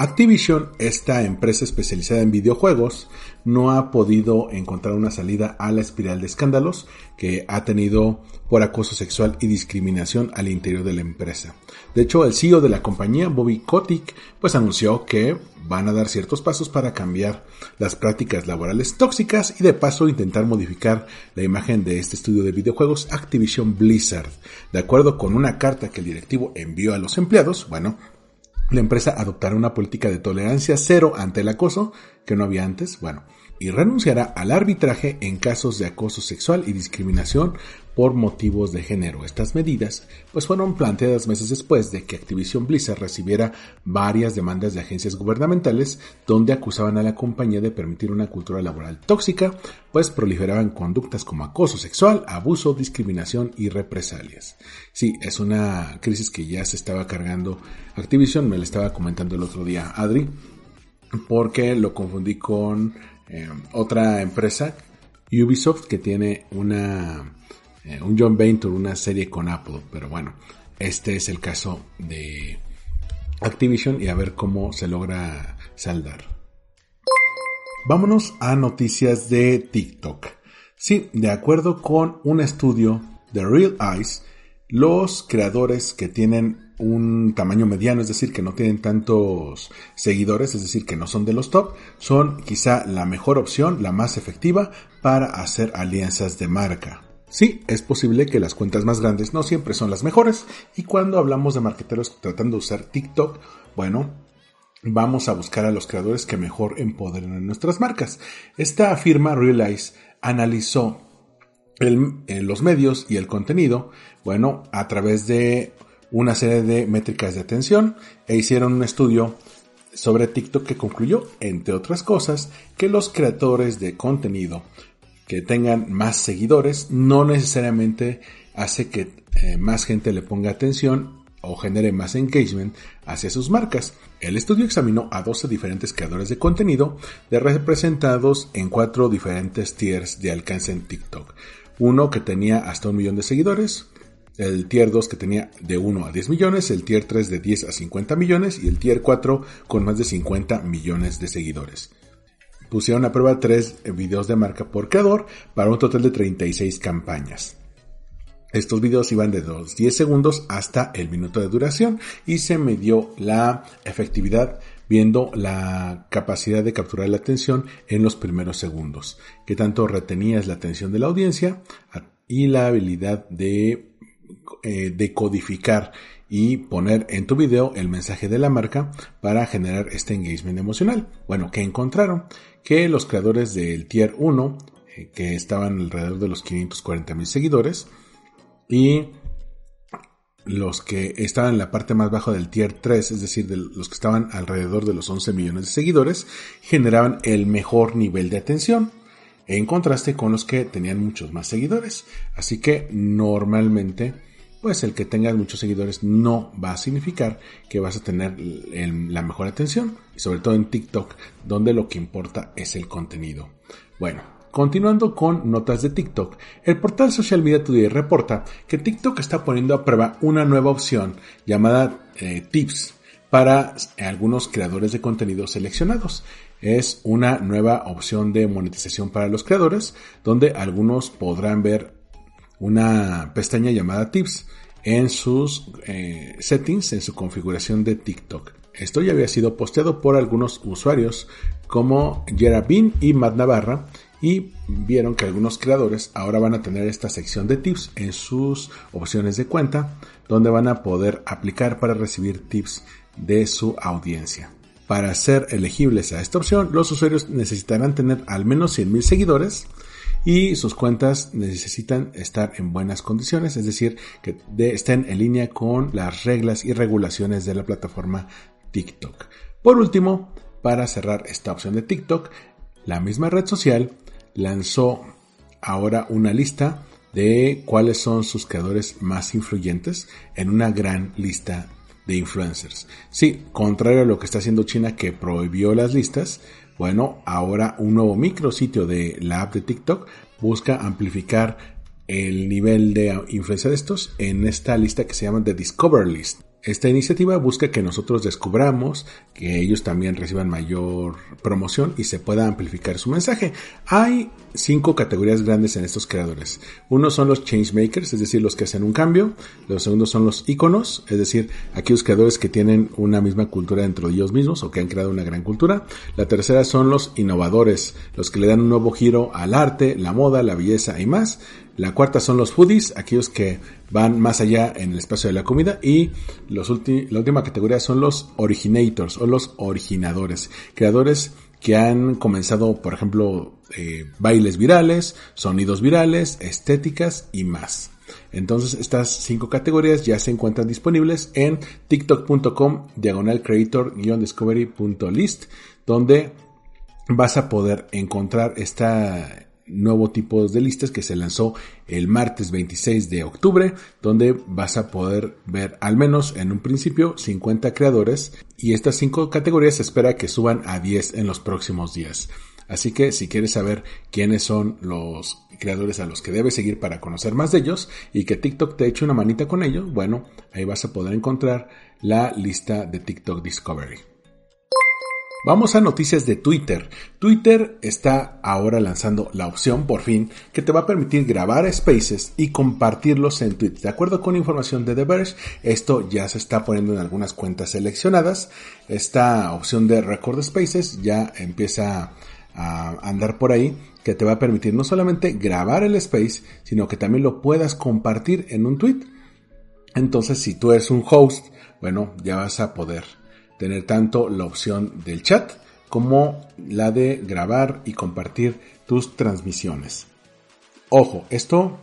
Activision, esta empresa especializada en videojuegos, no ha podido encontrar una salida a la espiral de escándalos que ha tenido por acoso sexual y discriminación al interior de la empresa. De hecho, el CEO de la compañía, Bobby Kotick, pues anunció que van a dar ciertos pasos para cambiar las prácticas laborales tóxicas y de paso intentar modificar la imagen de este estudio de videojuegos Activision Blizzard. De acuerdo con una carta que el directivo envió a los empleados, bueno, la empresa adoptará una política de tolerancia cero ante el acoso, que no había antes, bueno, y renunciará al arbitraje en casos de acoso sexual y discriminación por motivos de género. Estas medidas pues fueron planteadas meses después de que Activision Blizzard recibiera varias demandas de agencias gubernamentales donde acusaban a la compañía de permitir una cultura laboral tóxica, pues proliferaban conductas como acoso sexual, abuso, discriminación y represalias. Sí, es una crisis que ya se estaba cargando Activision, me lo estaba comentando el otro día Adri, porque lo confundí con eh, otra empresa, Ubisoft, que tiene una eh, un John Venture, una serie con Apple, pero bueno, este es el caso de Activision y a ver cómo se logra saldar. Vámonos a noticias de TikTok. Sí, de acuerdo con un estudio de Real Eyes, los creadores que tienen un tamaño mediano, es decir, que no tienen tantos seguidores, es decir, que no son de los top, son quizá la mejor opción, la más efectiva para hacer alianzas de marca. Sí, es posible que las cuentas más grandes no siempre son las mejores y cuando hablamos de marqueteros tratando de usar TikTok, bueno, vamos a buscar a los creadores que mejor empoderen nuestras marcas. Esta firma Realize analizó eh, los medios y el contenido, bueno, a través de una serie de métricas de atención e hicieron un estudio sobre TikTok que concluyó, entre otras cosas, que los creadores de contenido que tengan más seguidores no necesariamente hace que eh, más gente le ponga atención o genere más engagement hacia sus marcas. El estudio examinó a 12 diferentes creadores de contenido de representados en cuatro diferentes tiers de alcance en TikTok. Uno que tenía hasta un millón de seguidores, el tier 2 que tenía de 1 a 10 millones, el tier 3 de 10 a 50 millones y el tier 4 con más de 50 millones de seguidores pusieron a prueba tres videos de marca por creador para un total de 36 campañas. Estos videos iban de los 10 segundos hasta el minuto de duración y se midió la efectividad viendo la capacidad de capturar la atención en los primeros segundos, que tanto retenías la atención de la audiencia y la habilidad de eh, decodificar y poner en tu video el mensaje de la marca para generar este engagement emocional. Bueno, ¿qué encontraron? Que los creadores del tier 1, eh, que estaban alrededor de los 540 mil seguidores, y los que estaban en la parte más baja del tier 3, es decir, de los que estaban alrededor de los 11 millones de seguidores, generaban el mejor nivel de atención en contraste con los que tenían muchos más seguidores. Así que normalmente pues el que tengas muchos seguidores no va a significar que vas a tener la mejor atención, sobre todo en TikTok, donde lo que importa es el contenido. Bueno, continuando con notas de TikTok, el portal Social Media Today reporta que TikTok está poniendo a prueba una nueva opción llamada eh, Tips para algunos creadores de contenido seleccionados. Es una nueva opción de monetización para los creadores, donde algunos podrán ver una pestaña llamada Tips en sus eh, settings, en su configuración de TikTok. Esto ya había sido posteado por algunos usuarios como Bean y Matt Navarra y vieron que algunos creadores ahora van a tener esta sección de tips en sus opciones de cuenta donde van a poder aplicar para recibir tips de su audiencia. Para ser elegibles a esta opción, los usuarios necesitarán tener al menos 100.000 seguidores y sus cuentas necesitan estar en buenas condiciones, es decir, que estén en línea con las reglas y regulaciones de la plataforma TikTok. Por último, para cerrar esta opción de TikTok, la misma red social lanzó ahora una lista de cuáles son sus creadores más influyentes en una gran lista de influencers. Sí, contrario a lo que está haciendo China que prohibió las listas, bueno, ahora un nuevo micrositio de la app de TikTok busca amplificar el nivel de influencia de estos en esta lista que se llama The Discover List. Esta iniciativa busca que nosotros descubramos, que ellos también reciban mayor promoción y se pueda amplificar su mensaje. Hay cinco categorías grandes en estos creadores. Uno son los changemakers, es decir, los que hacen un cambio. Los segundos son los iconos, es decir, aquellos creadores que tienen una misma cultura dentro de ellos mismos o que han creado una gran cultura. La tercera son los innovadores, los que le dan un nuevo giro al arte, la moda, la belleza y más. La cuarta son los foodies, aquellos que van más allá en el espacio de la comida. Y los la última categoría son los originators o los originadores, creadores que han comenzado, por ejemplo, eh, bailes virales, sonidos virales, estéticas y más. Entonces estas cinco categorías ya se encuentran disponibles en tiktok.com diagonal creator-discovery.list donde vas a poder encontrar esta nuevo tipo de listas que se lanzó el martes 26 de octubre, donde vas a poder ver al menos en un principio 50 creadores y estas 5 categorías se espera que suban a 10 en los próximos días. Así que si quieres saber quiénes son los creadores a los que debes seguir para conocer más de ellos y que TikTok te eche una manita con ellos, bueno, ahí vas a poder encontrar la lista de TikTok Discovery. Vamos a noticias de Twitter. Twitter está ahora lanzando la opción, por fin, que te va a permitir grabar spaces y compartirlos en Twitter. De acuerdo con información de The Verge, esto ya se está poniendo en algunas cuentas seleccionadas. Esta opción de Record Spaces ya empieza a andar por ahí, que te va a permitir no solamente grabar el space, sino que también lo puedas compartir en un tweet. Entonces, si tú eres un host, bueno, ya vas a poder tener tanto la opción del chat como la de grabar y compartir tus transmisiones. Ojo, esto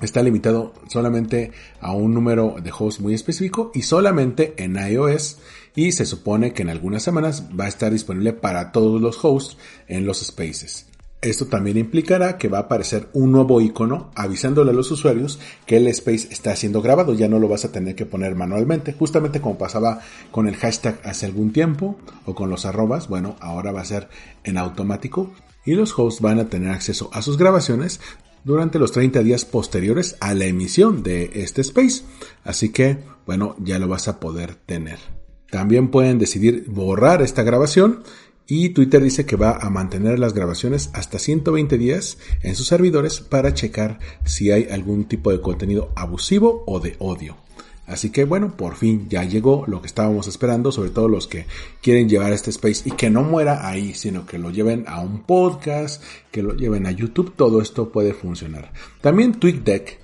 está limitado solamente a un número de hosts muy específico y solamente en iOS y se supone que en algunas semanas va a estar disponible para todos los hosts en los spaces. Esto también implicará que va a aparecer un nuevo icono avisándole a los usuarios que el space está siendo grabado. Ya no lo vas a tener que poner manualmente, justamente como pasaba con el hashtag hace algún tiempo o con los arrobas. Bueno, ahora va a ser en automático y los hosts van a tener acceso a sus grabaciones durante los 30 días posteriores a la emisión de este space. Así que, bueno, ya lo vas a poder tener. También pueden decidir borrar esta grabación y Twitter dice que va a mantener las grabaciones hasta 120 días en sus servidores para checar si hay algún tipo de contenido abusivo o de odio. Así que bueno, por fin ya llegó lo que estábamos esperando, sobre todo los que quieren llevar este space y que no muera ahí, sino que lo lleven a un podcast, que lo lleven a YouTube, todo esto puede funcionar. También TweetDeck,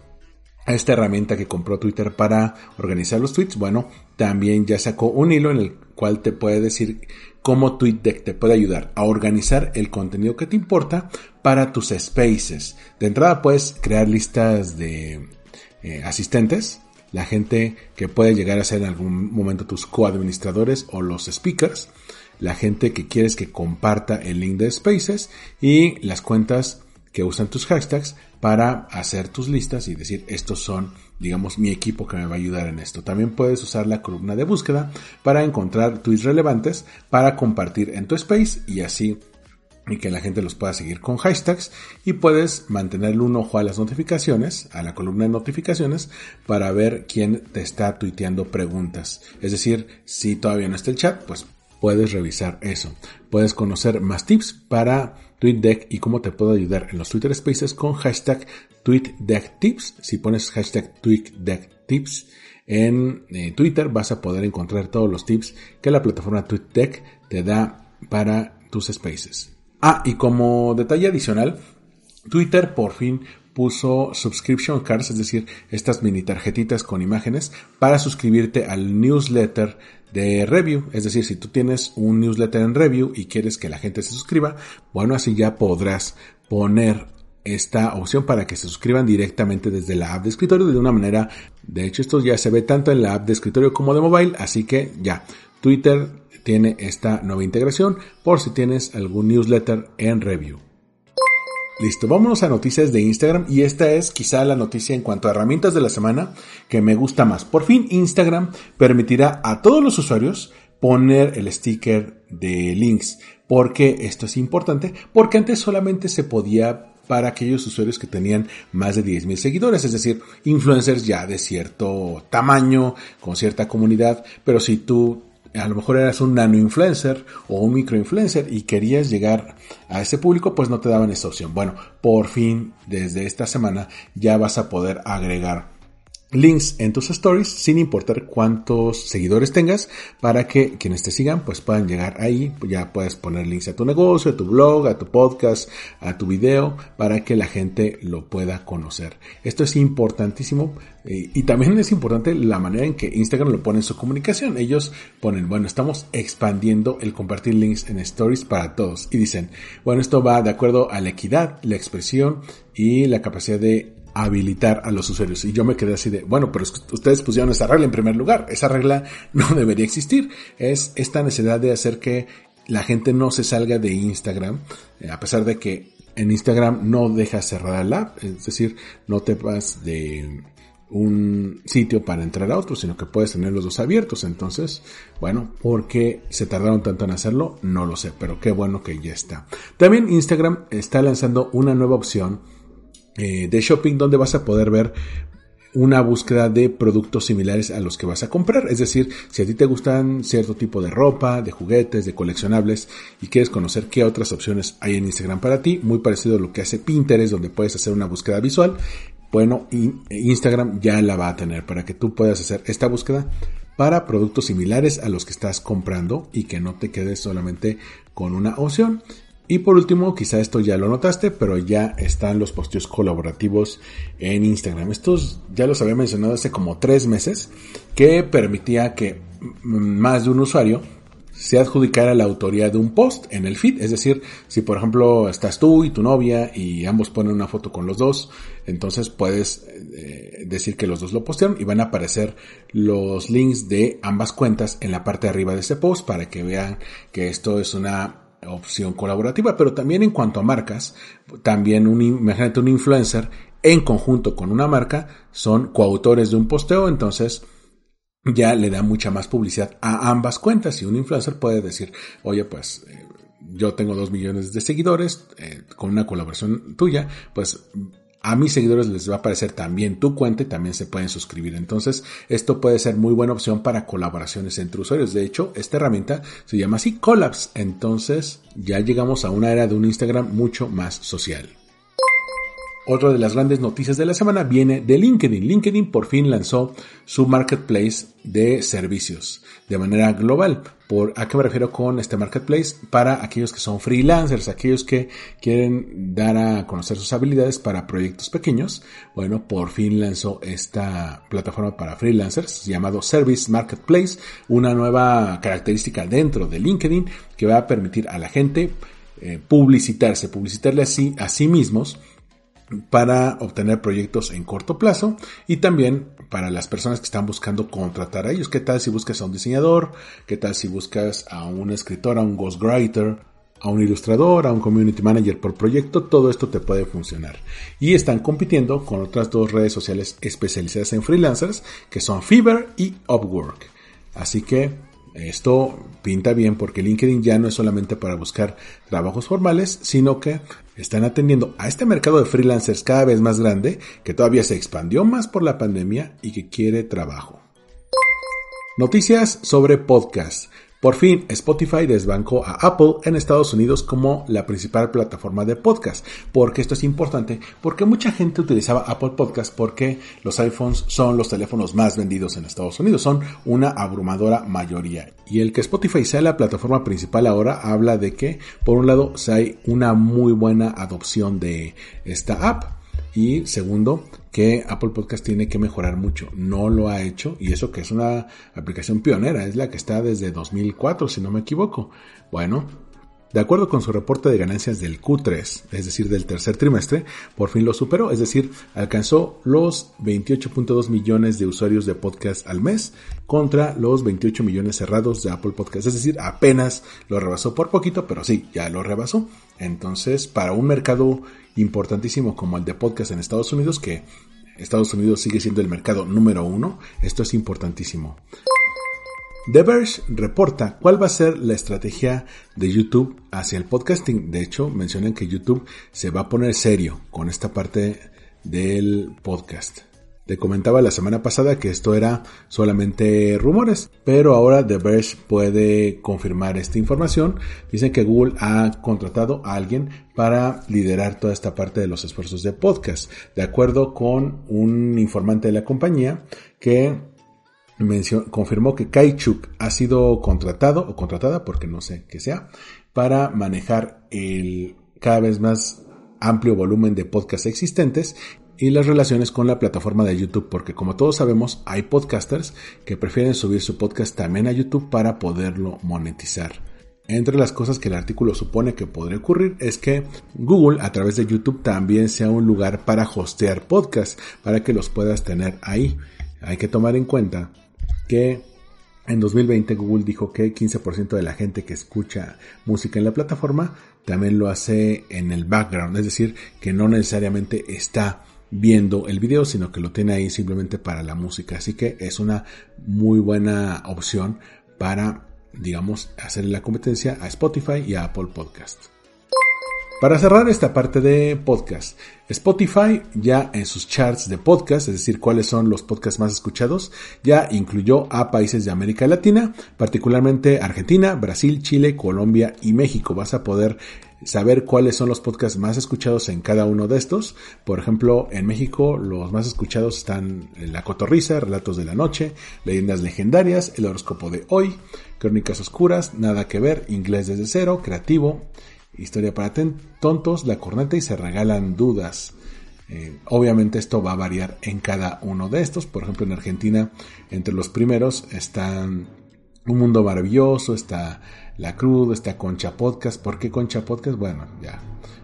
esta herramienta que compró Twitter para organizar los tweets, bueno, también ya sacó un hilo en el cual te puede decir cómo TweetDeck te puede ayudar a organizar el contenido que te importa para tus spaces. De entrada puedes crear listas de eh, asistentes, la gente que puede llegar a ser en algún momento tus coadministradores o los speakers, la gente que quieres que comparta el link de spaces y las cuentas que usan tus hashtags para hacer tus listas y decir estos son, digamos, mi equipo que me va a ayudar en esto. También puedes usar la columna de búsqueda para encontrar tweets relevantes para compartir en tu space y así y que la gente los pueda seguir con hashtags y puedes mantenerle un ojo a las notificaciones, a la columna de notificaciones para ver quién te está tuiteando preguntas. Es decir, si todavía no está el chat, pues puedes revisar eso. Puedes conocer más tips para TweetDeck y cómo te puedo ayudar en los Twitter Spaces con hashtag TweetDeckTips. Si pones hashtag TweetDeckTips en eh, Twitter vas a poder encontrar todos los tips que la plataforma TweetDeck te da para tus spaces. Ah, y como detalle adicional, Twitter por fin puso subscription cards, es decir, estas mini tarjetitas con imágenes para suscribirte al newsletter de review. Es decir, si tú tienes un newsletter en review y quieres que la gente se suscriba, bueno, así ya podrás poner esta opción para que se suscriban directamente desde la app de escritorio de una manera, de hecho esto ya se ve tanto en la app de escritorio como de mobile, así que ya, Twitter tiene esta nueva integración por si tienes algún newsletter en review. Listo, vámonos a noticias de Instagram y esta es quizá la noticia en cuanto a herramientas de la semana que me gusta más. Por fin Instagram permitirá a todos los usuarios poner el sticker de links. porque esto es importante? Porque antes solamente se podía para aquellos usuarios que tenían más de 10.000 seguidores, es decir, influencers ya de cierto tamaño, con cierta comunidad, pero si tú a lo mejor eras un nano influencer o un micro influencer y querías llegar a ese público, pues no te daban esa opción. Bueno, por fin, desde esta semana ya vas a poder agregar links en tus stories sin importar cuántos seguidores tengas para que quienes te sigan pues puedan llegar ahí ya puedes poner links a tu negocio a tu blog a tu podcast a tu video para que la gente lo pueda conocer esto es importantísimo eh, y también es importante la manera en que Instagram lo pone en su comunicación ellos ponen bueno estamos expandiendo el compartir links en stories para todos y dicen bueno esto va de acuerdo a la equidad la expresión y la capacidad de habilitar a los usuarios. Y yo me quedé así de, bueno, pero ustedes pusieron esa regla en primer lugar. Esa regla no debería existir. Es esta necesidad de hacer que la gente no se salga de Instagram, eh, a pesar de que en Instagram no dejas cerrar la app, es decir, no te vas de un sitio para entrar a otro, sino que puedes tener los dos abiertos. Entonces, bueno, ¿por qué se tardaron tanto en hacerlo? No lo sé, pero qué bueno que ya está. También Instagram está lanzando una nueva opción eh, de shopping donde vas a poder ver una búsqueda de productos similares a los que vas a comprar. Es decir, si a ti te gustan cierto tipo de ropa, de juguetes, de coleccionables y quieres conocer qué otras opciones hay en Instagram para ti, muy parecido a lo que hace Pinterest, donde puedes hacer una búsqueda visual. Bueno, Instagram ya la va a tener para que tú puedas hacer esta búsqueda para productos similares a los que estás comprando y que no te quedes solamente con una opción. Y por último, quizá esto ya lo notaste, pero ya están los posteos colaborativos en Instagram. Estos ya los había mencionado hace como tres meses, que permitía que más de un usuario se adjudicara la autoría de un post en el feed. Es decir, si por ejemplo estás tú y tu novia y ambos ponen una foto con los dos, entonces puedes eh, decir que los dos lo postearon y van a aparecer los links de ambas cuentas en la parte de arriba de ese post para que vean que esto es una opción colaborativa, pero también en cuanto a marcas, también un, imagínate un influencer en conjunto con una marca son coautores de un posteo, entonces ya le da mucha más publicidad a ambas cuentas y un influencer puede decir, oye, pues eh, yo tengo dos millones de seguidores eh, con una colaboración tuya, pues a mis seguidores les va a aparecer también tu cuenta y también se pueden suscribir. Entonces, esto puede ser muy buena opción para colaboraciones entre usuarios. De hecho, esta herramienta se llama así Collabs. Entonces, ya llegamos a una era de un Instagram mucho más social. Otra de las grandes noticias de la semana viene de LinkedIn. LinkedIn por fin lanzó su marketplace de servicios de manera global. ¿Por a qué me refiero con este marketplace? Para aquellos que son freelancers, aquellos que quieren dar a conocer sus habilidades para proyectos pequeños. Bueno, por fin lanzó esta plataforma para freelancers llamado Service Marketplace, una nueva característica dentro de LinkedIn que va a permitir a la gente eh, publicitarse, publicitarle así a sí mismos para obtener proyectos en corto plazo y también para las personas que están buscando contratar a ellos. ¿Qué tal si buscas a un diseñador? ¿Qué tal si buscas a un escritor, a un ghostwriter, a un ilustrador, a un community manager por proyecto, todo esto te puede funcionar. Y están compitiendo con otras dos redes sociales especializadas en freelancers, que son Fiverr y Upwork. Así que esto pinta bien porque LinkedIn ya no es solamente para buscar trabajos formales, sino que están atendiendo a este mercado de freelancers cada vez más grande, que todavía se expandió más por la pandemia y que quiere trabajo. Noticias sobre podcast. Por fin, Spotify desbancó a Apple en Estados Unidos como la principal plataforma de podcast. Porque esto es importante, porque mucha gente utilizaba Apple Podcast porque los iPhones son los teléfonos más vendidos en Estados Unidos, son una abrumadora mayoría. Y el que Spotify sea la plataforma principal ahora habla de que, por un lado, hay una muy buena adopción de esta app y segundo, que Apple Podcast tiene que mejorar mucho. No lo ha hecho y eso que es una aplicación pionera, es la que está desde 2004, si no me equivoco. Bueno, de acuerdo con su reporte de ganancias del Q3, es decir, del tercer trimestre, por fin lo superó, es decir, alcanzó los 28.2 millones de usuarios de podcast al mes contra los 28 millones cerrados de Apple Podcast, es decir, apenas lo rebasó por poquito, pero sí, ya lo rebasó. Entonces, para un mercado importantísimo como el de podcast en Estados Unidos, que Estados Unidos sigue siendo el mercado número uno, esto es importantísimo. The Verge reporta cuál va a ser la estrategia de YouTube hacia el podcasting. De hecho, mencionan que YouTube se va a poner serio con esta parte del podcast. Te comentaba la semana pasada que esto era solamente rumores, pero ahora The Verge puede confirmar esta información. Dicen que Google ha contratado a alguien para liderar toda esta parte de los esfuerzos de podcast, de acuerdo con un informante de la compañía que confirmó que Kaichuk ha sido contratado o contratada, porque no sé qué sea, para manejar el cada vez más amplio volumen de podcasts existentes y las relaciones con la plataforma de YouTube, porque como todos sabemos, hay podcasters que prefieren subir su podcast también a YouTube para poderlo monetizar. Entre las cosas que el artículo supone que podría ocurrir es que Google a través de YouTube también sea un lugar para hostear podcasts, para que los puedas tener ahí. Hay que tomar en cuenta que en 2020 Google dijo que 15% de la gente que escucha música en la plataforma también lo hace en el background, es decir, que no necesariamente está viendo el video, sino que lo tiene ahí simplemente para la música. Así que es una muy buena opción para, digamos, hacerle la competencia a Spotify y a Apple Podcast. Para cerrar esta parte de podcast, Spotify ya en sus charts de podcast, es decir, cuáles son los podcasts más escuchados, ya incluyó a países de América Latina, particularmente Argentina, Brasil, Chile, Colombia y México. Vas a poder saber cuáles son los podcasts más escuchados en cada uno de estos. Por ejemplo, en México los más escuchados están La Cotorrisa, Relatos de la Noche, Leyendas Legendarias, El Horóscopo de Hoy, Crónicas Oscuras, Nada que Ver, Inglés desde cero, Creativo, Historia para tontos, La Corneta y Se Regalan Dudas. Eh, obviamente esto va a variar en cada uno de estos. Por ejemplo, en Argentina, entre los primeros están Un Mundo Maravilloso, está La Cruz, está Concha Podcast. ¿Por qué Concha Podcast? Bueno, ya.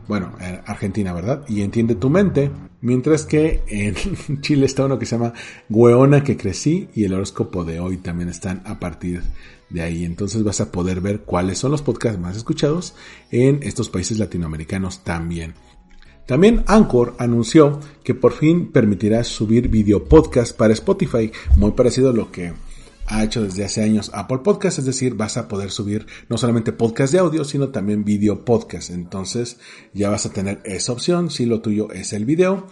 Bueno, Argentina, ¿verdad? Y Entiende tu mente. Mientras que en Chile está uno que se llama Gueona que crecí y el horóscopo de hoy también están a partir de ahí. Entonces vas a poder ver cuáles son los podcasts más escuchados en estos países latinoamericanos también. También Anchor anunció que por fin permitirá subir video podcast para Spotify, muy parecido a lo que ha hecho desde hace años Apple Podcast, es decir, vas a poder subir no solamente podcast de audio, sino también video podcast. Entonces ya vas a tener esa opción si lo tuyo es el video.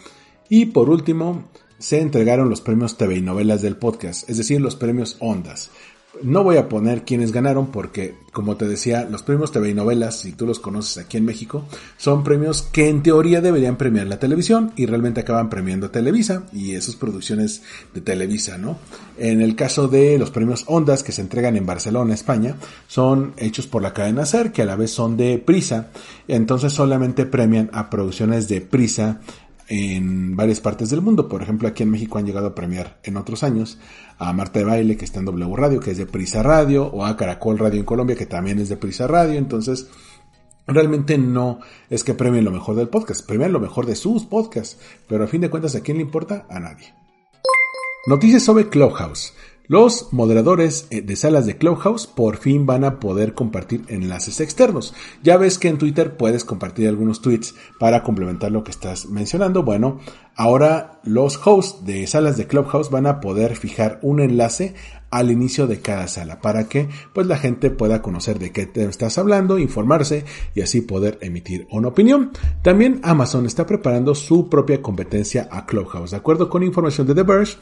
Y por último, se entregaron los premios TV y novelas del podcast, es decir, los premios Ondas. No voy a poner quienes ganaron porque, como te decía, los premios TV y novelas, si tú los conoces aquí en México, son premios que en teoría deberían premiar la televisión y realmente acaban premiando Televisa y esas producciones de Televisa, ¿no? En el caso de los premios Ondas que se entregan en Barcelona, España, son hechos por la cadena SER, que a la vez son de Prisa, entonces solamente premian a producciones de Prisa en varias partes del mundo. Por ejemplo, aquí en México han llegado a premiar en otros años a Marta de Baile, que está en W Radio, que es de Prisa Radio, o a Caracol Radio en Colombia, que también es de Prisa Radio. Entonces, realmente no es que premien lo mejor del podcast, premian lo mejor de sus podcasts. Pero a fin de cuentas, ¿a quién le importa? A nadie. Noticias sobre Clubhouse. Los moderadores eh, de salas de Clubhouse por fin van a poder compartir enlaces externos. Ya ves que en Twitter puedes compartir algunos tweets para complementar lo que estás mencionando. Bueno, ahora los hosts de salas de Clubhouse van a poder fijar un enlace al inicio de cada sala para que pues la gente pueda conocer de qué te estás hablando, informarse y así poder emitir una opinión. También Amazon está preparando su propia competencia a Clubhouse. De acuerdo con información de The Verge,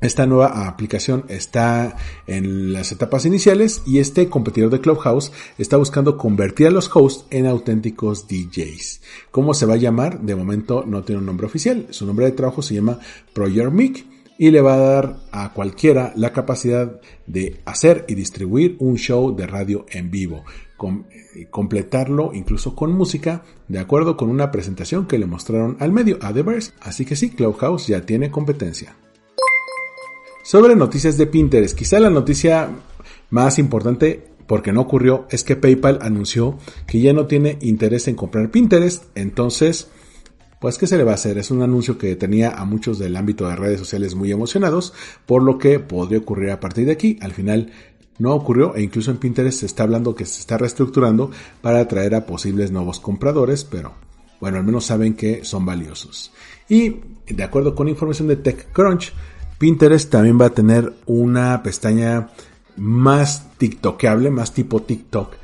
esta nueva aplicación está en las etapas iniciales y este competidor de Clubhouse está buscando convertir a los hosts en auténticos DJs. ¿Cómo se va a llamar? De momento no tiene un nombre oficial. Su nombre de trabajo se llama Project Mic y le va a dar a cualquiera la capacidad de hacer y distribuir un show de radio en vivo, eh, completarlo incluso con música, de acuerdo con una presentación que le mostraron al medio a The Verse. Así que sí, Clubhouse ya tiene competencia. Sobre noticias de Pinterest, quizá la noticia más importante porque no ocurrió es que PayPal anunció que ya no tiene interés en comprar Pinterest, entonces pues ¿qué se le va a hacer? Es un anuncio que tenía a muchos del ámbito de redes sociales muy emocionados, por lo que podría ocurrir a partir de aquí. Al final no ocurrió e incluso en Pinterest se está hablando que se está reestructurando para atraer a posibles nuevos compradores, pero bueno, al menos saben que son valiosos. Y de acuerdo con información de TechCrunch, Pinterest también va a tener una pestaña más TikTokable, más tipo TikTok,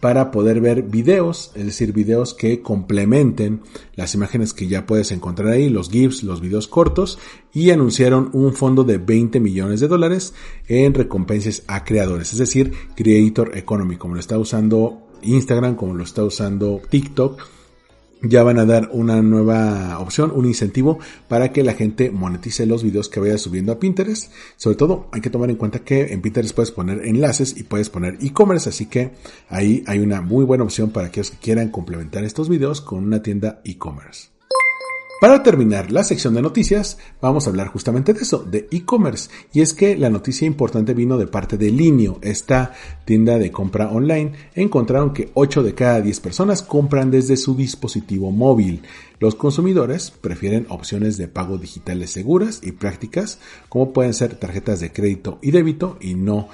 para poder ver videos, es decir, videos que complementen las imágenes que ya puedes encontrar ahí, los GIFs, los videos cortos, y anunciaron un fondo de 20 millones de dólares en recompensas a creadores, es decir, Creator Economy, como lo está usando Instagram, como lo está usando TikTok ya van a dar una nueva opción, un incentivo para que la gente monetice los videos que vaya subiendo a Pinterest. Sobre todo hay que tomar en cuenta que en Pinterest puedes poner enlaces y puedes poner e-commerce, así que ahí hay una muy buena opción para aquellos que quieran complementar estos videos con una tienda e-commerce. Para terminar la sección de noticias, vamos a hablar justamente de eso, de e-commerce. Y es que la noticia importante vino de parte de Linio, esta tienda de compra online. Encontraron que 8 de cada 10 personas compran desde su dispositivo móvil. Los consumidores prefieren opciones de pago digitales seguras y prácticas, como pueden ser tarjetas de crédito y débito y no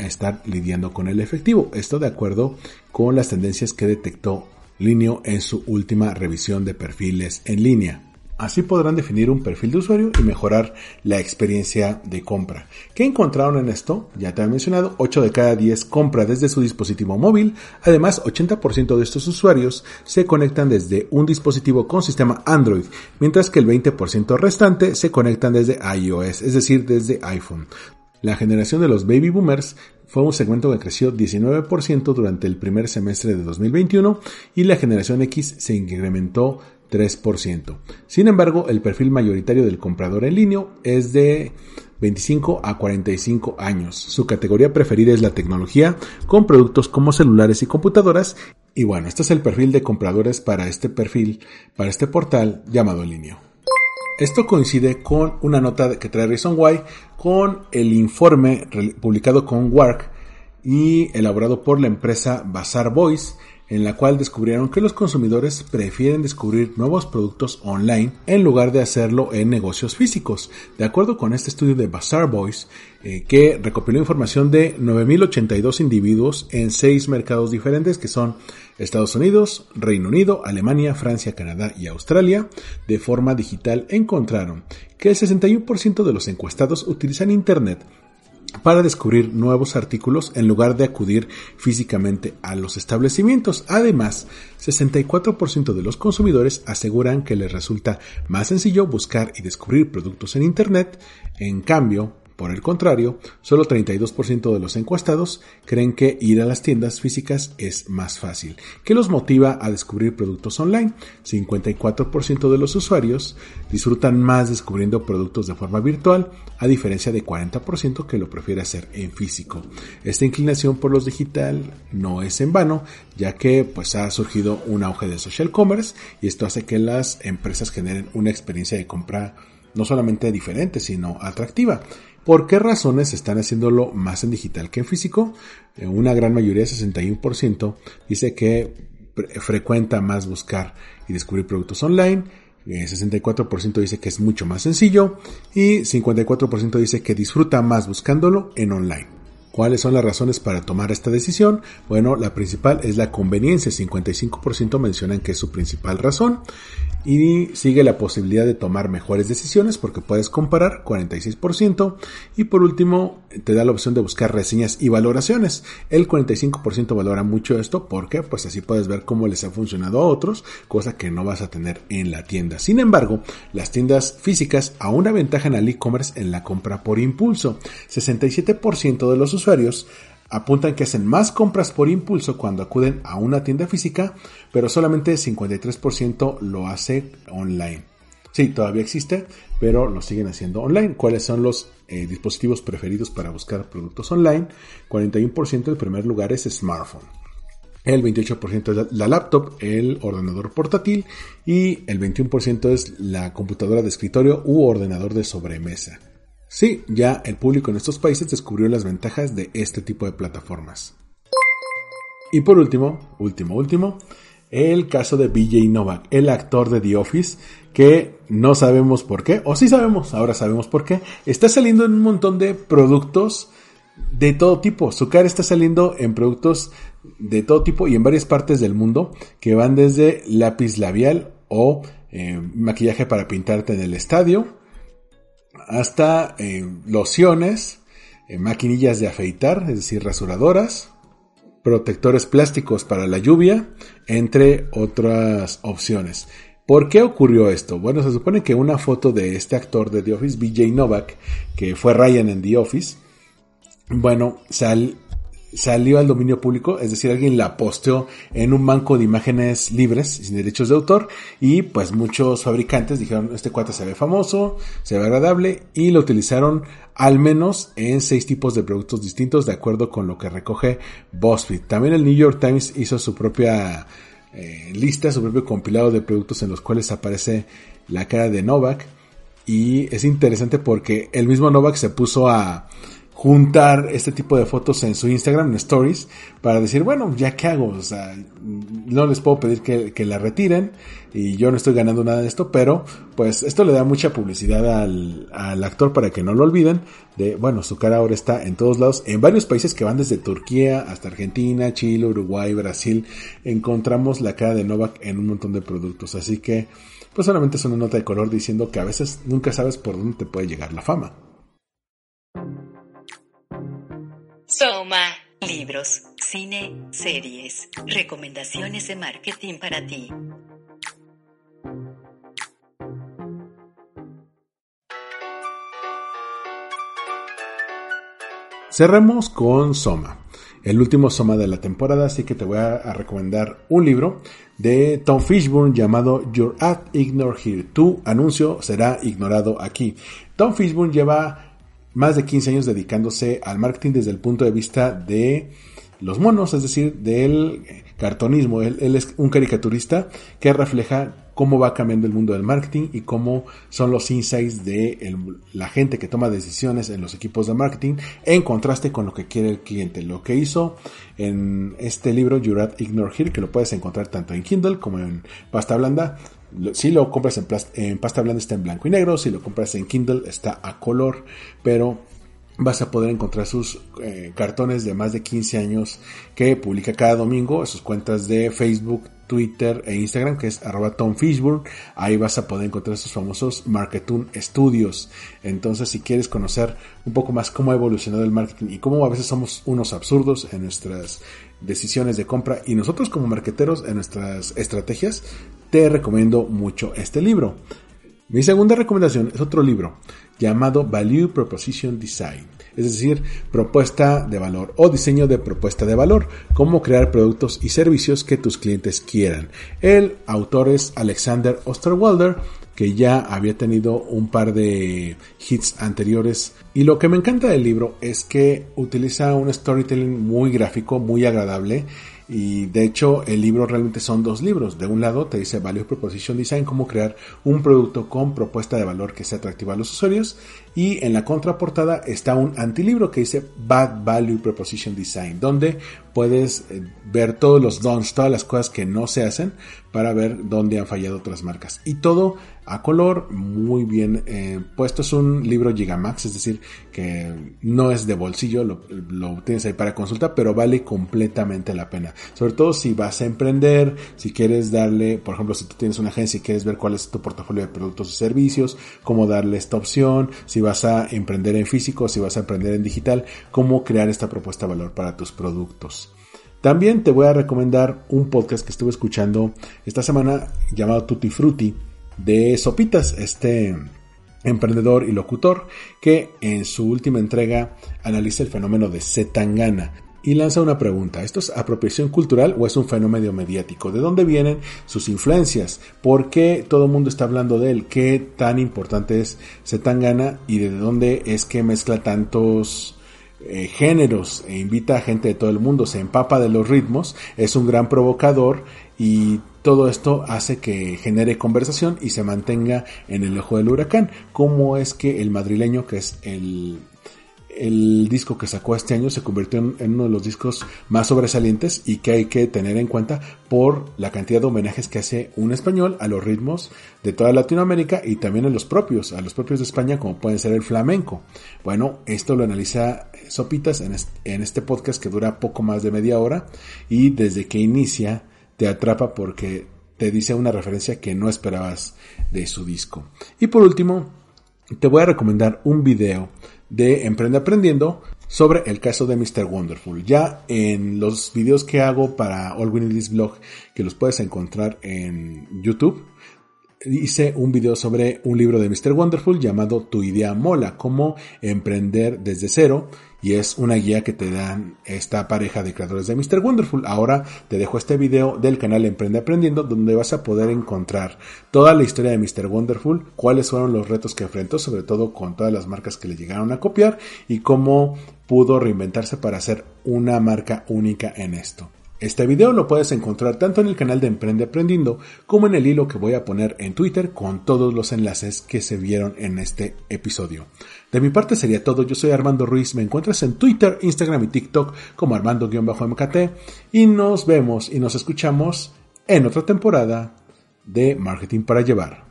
estar lidiando con el efectivo. Esto de acuerdo con las tendencias que detectó Linio en su última revisión de perfiles en línea. Así podrán definir un perfil de usuario y mejorar la experiencia de compra. ¿Qué encontraron en esto? Ya te he mencionado, 8 de cada 10 compra desde su dispositivo móvil. Además, 80% de estos usuarios se conectan desde un dispositivo con sistema Android, mientras que el 20% restante se conectan desde iOS, es decir, desde iPhone. La generación de los baby boomers fue un segmento que creció 19% durante el primer semestre de 2021 y la generación X se incrementó 3%. Sin embargo, el perfil mayoritario del comprador en línea es de 25 a 45 años. Su categoría preferida es la tecnología, con productos como celulares y computadoras. Y bueno, este es el perfil de compradores para este perfil, para este portal llamado en línea. Esto coincide con una nota que trae Reason Why con el informe publicado con WARC y elaborado por la empresa Bazaar Voice en la cual descubrieron que los consumidores prefieren descubrir nuevos productos online en lugar de hacerlo en negocios físicos. De acuerdo con este estudio de Bazaar Boys, eh, que recopiló información de 9.082 individuos en seis mercados diferentes que son Estados Unidos, Reino Unido, Alemania, Francia, Canadá y Australia, de forma digital encontraron que el 61% de los encuestados utilizan Internet para descubrir nuevos artículos en lugar de acudir físicamente a los establecimientos. Además, 64% de los consumidores aseguran que les resulta más sencillo buscar y descubrir productos en Internet. En cambio, por el contrario, solo 32% de los encuestados creen que ir a las tiendas físicas es más fácil. ¿Qué los motiva a descubrir productos online? 54% de los usuarios disfrutan más descubriendo productos de forma virtual, a diferencia de 40% que lo prefiere hacer en físico. Esta inclinación por los digital no es en vano, ya que pues ha surgido un auge de social commerce y esto hace que las empresas generen una experiencia de compra no solamente diferente, sino atractiva. ¿Por qué razones están haciéndolo más en digital que en físico? Eh, una gran mayoría, 61%, dice que frecuenta más buscar y descubrir productos online. 64% dice que es mucho más sencillo y 54% dice que disfruta más buscándolo en online. ¿Cuáles son las razones para tomar esta decisión? Bueno, la principal es la conveniencia, 55% mencionan que es su principal razón y sigue la posibilidad de tomar mejores decisiones porque puedes comparar 46% y por último te da la opción de buscar reseñas y valoraciones. El 45% valora mucho esto porque pues así puedes ver cómo les ha funcionado a otros, cosa que no vas a tener en la tienda. Sin embargo, las tiendas físicas aún aventajan al e-commerce en la compra por impulso. 67% de los usuarios apuntan que hacen más compras por impulso cuando acuden a una tienda física, pero solamente 53% lo hace online. Sí, todavía existe, pero lo siguen haciendo online. ¿Cuáles son los eh, dispositivos preferidos para buscar productos online? 41% el primer lugar es smartphone. El 28% es la laptop, el ordenador portátil y el 21% es la computadora de escritorio u ordenador de sobremesa. Sí, ya el público en estos países descubrió las ventajas de este tipo de plataformas. Y por último, último, último, el caso de BJ Novak, el actor de The Office, que no sabemos por qué, o sí sabemos, ahora sabemos por qué, está saliendo en un montón de productos de todo tipo. Su cara está saliendo en productos de todo tipo y en varias partes del mundo que van desde lápiz labial o eh, maquillaje para pintarte en el estadio, hasta eh, lociones, eh, maquinillas de afeitar, es decir, rasuradoras, protectores plásticos para la lluvia, entre otras opciones. ¿Por qué ocurrió esto? Bueno, se supone que una foto de este actor de The Office, BJ Novak, que fue Ryan en The Office, bueno, sal, salió al dominio público, es decir, alguien la posteó en un banco de imágenes libres, sin derechos de autor, y pues muchos fabricantes dijeron, este cuate se ve famoso, se ve agradable, y lo utilizaron al menos en seis tipos de productos distintos, de acuerdo con lo que recoge BuzzFeed. También el New York Times hizo su propia eh, lista, su propio compilado de productos en los cuales aparece la cara de Novak, y es interesante porque el mismo Novak se puso a juntar este tipo de fotos en su Instagram, en Stories, para decir, bueno, ya qué hago, o sea, no les puedo pedir que, la retiren y yo no estoy ganando nada de esto, pero pues esto le da mucha publicidad al, al actor para que no lo olviden, de, bueno, su cara ahora está en todos lados, en varios países que van desde Turquía hasta Argentina, Chile, Uruguay, Brasil, encontramos la cara de Novak en un montón de productos, así que pues solamente es una nota de color diciendo que a veces nunca sabes por dónde te puede llegar la fama. Soma. Libros, cine, series, recomendaciones de marketing para ti. Cerramos con Soma, el último Soma de la temporada, así que te voy a, recomendar un libro de Tom Fishburne llamado Your Ad Ignore Here. Tu anuncio será ignorado aquí. Tom Fishburne lleva más de 15 años dedicándose al marketing desde el punto de vista de los monos, es decir, del cartonismo. Él, es un caricaturista que refleja cómo va cambiando el mundo del marketing y cómo son los insights de la gente que toma decisiones en los equipos de marketing en contraste con lo que quiere el cliente. Lo que hizo en este libro, Jurat Ignore Here, que lo puedes encontrar tanto en Kindle como en pasta blanda, si lo compras en, pasta blanda está en blanco y negro, si lo compras en Kindle está a color, pero vas a poder encontrar sus eh, cartones de más de 15 años que publica cada domingo, sus cuentas de Facebook, Twitter e Instagram, que es arroba Tom Fishburne. Ahí vas a poder encontrar sus famosos Marketoon Studios. Entonces, si quieres conocer un poco más cómo ha evolucionado el marketing y cómo a veces somos unos absurdos en nuestras decisiones de compra y nosotros como marketeros en nuestras estrategias, te recomiendo mucho este libro. Mi segunda recomendación es otro libro llamado Value Proposition Design, es decir, propuesta de valor o diseño de propuesta de valor, cómo crear productos y servicios que tus clientes quieran. El autor es Alexander Osterwalder, que ya había tenido un par de hits anteriores. Y lo que me encanta del libro es que utiliza un storytelling muy gráfico, muy agradable y de hecho, el libro realmente son dos libros. De un lado te dice Value Proposition Design, cómo crear un producto con propuesta de valor que sea atractiva a los usuarios. y en la contraportada está un antilibro que dice Bad Value Proposition Design, donde puedes eh, ver todos los dons, todas las cosas que no se hacen para ver dónde han fallado otras marcas. Y todo a color, muy bien eh, puesto. Es un libro Gigamax, es decir, que no es de bolsillo, lo, tienes ahí para consulta, pero vale completamente la pena. Sobre todo si vas a emprender, si quieres darle, por ejemplo, si tú tienes una agencia y quieres ver cuál es tu portafolio de productos y servicios, cómo darle esta opción, si vas a emprender en físico, si vas a emprender en digital, cómo crear esta propuesta de valor para tus productos. También te voy a recomendar un podcast que estuve escuchando esta semana llamado Tutti Frutti de Sopitas, este emprendedor y locutor que en su última entrega analiza el fenómeno de Zetangana y lanza una pregunta. ¿Esto es apropiación cultural o es un fenómeno mediático? ¿De dónde vienen sus influencias? ¿Por qué todo el mundo está hablando de él? ¿Qué tan importante es Zetangana y de dónde es que mezcla tantos eh, géneros e invita a gente de todo el mundo, se empapa de los ritmos, es un gran provocador y todo esto hace que genere conversación y se mantenga en el ojo del huracán. ¿Cómo es que el madrileño, que es el el disco que sacó este año se convirtió en, uno de los discos más sobresalientes y que hay que tener en cuenta por la cantidad de homenajes que hace un español a los ritmos de toda Latinoamérica y también a los propios, a los propios de España como puede ser el flamenco. Bueno, esto lo analiza Sopitas en en este podcast que dura poco más de media hora y desde que inicia te atrapa porque te dice una referencia que no esperabas de su disco. Y por último, te voy a recomendar un video de Emprende Aprendiendo sobre el caso de Mr. Wonderful. Ya en los videos que hago para All Winning This Blog, que los puedes encontrar en YouTube, hice un video sobre un libro de Mr. Wonderful llamado Tu idea mola, cómo emprender desde cero y es una guía que te dan esta pareja de creadores de Mr. Wonderful. Ahora te dejo este video del canal Emprende Aprendiendo donde vas a poder encontrar toda la historia de Mr. Wonderful, cuáles fueron los retos que enfrentó, sobre todo con todas las marcas que le llegaron a copiar y cómo pudo reinventarse para hacer una marca única en esto. Este video lo puedes encontrar tanto en el canal de Emprende Aprendiendo como en el hilo que voy a poner en Twitter con todos los enlaces que se vieron en este episodio. De mi parte sería todo, yo soy Armando Ruiz, me encuentras en Twitter, Instagram y TikTok como Armando-MKT y nos vemos y nos escuchamos en otra temporada de Marketing para Llevar.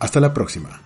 Hasta la próxima.